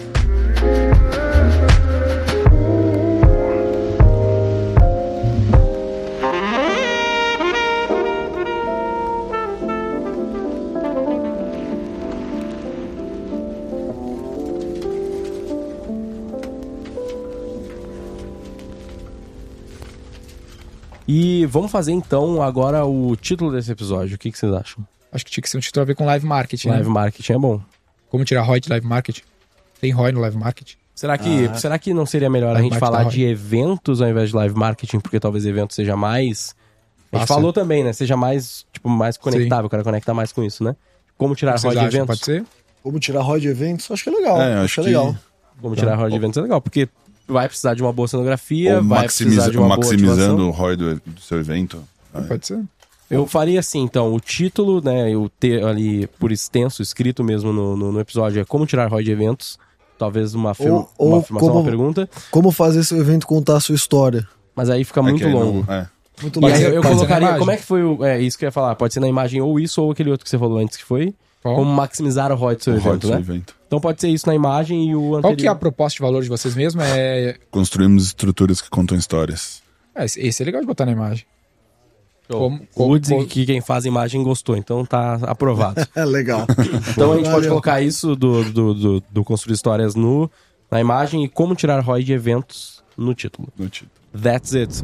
Vamos fazer então agora o título desse episódio. O que, que vocês acham? Acho que tinha que ser um título a ver com live marketing, Live né? marketing é bom. Como tirar ROI de live marketing? Tem ROI no live marketing? Será que, Ah. será que não seria melhor a Live gente marketing falar tá de eventos ao invés de live marketing? Porque talvez evento seja mais. A gente falou também, né? Seja mais, tipo, mais conectável, o cara conecta mais com isso, né? Como tirar ROI de acham? eventos? Pode ser? Como tirar ROI de eventos? Acho que é legal. É, acho, acho que é legal. Como tirar ROI de eventos é legal, porque vai precisar de uma boa cenografia, Ou vai precisar de uma boa maximizando ativação. o ROI do, do seu evento. Pode ser. Eu faria assim, então, o título, né, eu ter ali por extenso, escrito mesmo no, no, no episódio, é como tirar ROI de eventos. Talvez uma, afirma, Ou- ou uma afirmação, como- uma pergunta. Como fazer seu evento contar a sua história? Mas aí fica É muito aí não- longo. é. Muito E Pode aí eu, eu na colocaria. Como é que foi o. É isso que eu ia falar. Pode ser na imagem ou isso ou aquele outro que você falou antes que foi. Qual? Como maximizar o ROI do seu O ROI evento, do seu né? evento. Então pode ser isso na imagem e o anterior. Qual que é a proposta de valor de vocês mesmo? É... Construímos estruturas que contam histórias. é, esse é legal de botar na imagem. Como- o como- Woods, como- que quem faz a imagem gostou, então tá aprovado. É legal. Então a gente pode Valeu. colocar isso do, do, do, do Construir Histórias no, na imagem e como tirar ROI de eventos no título. No título. That's it.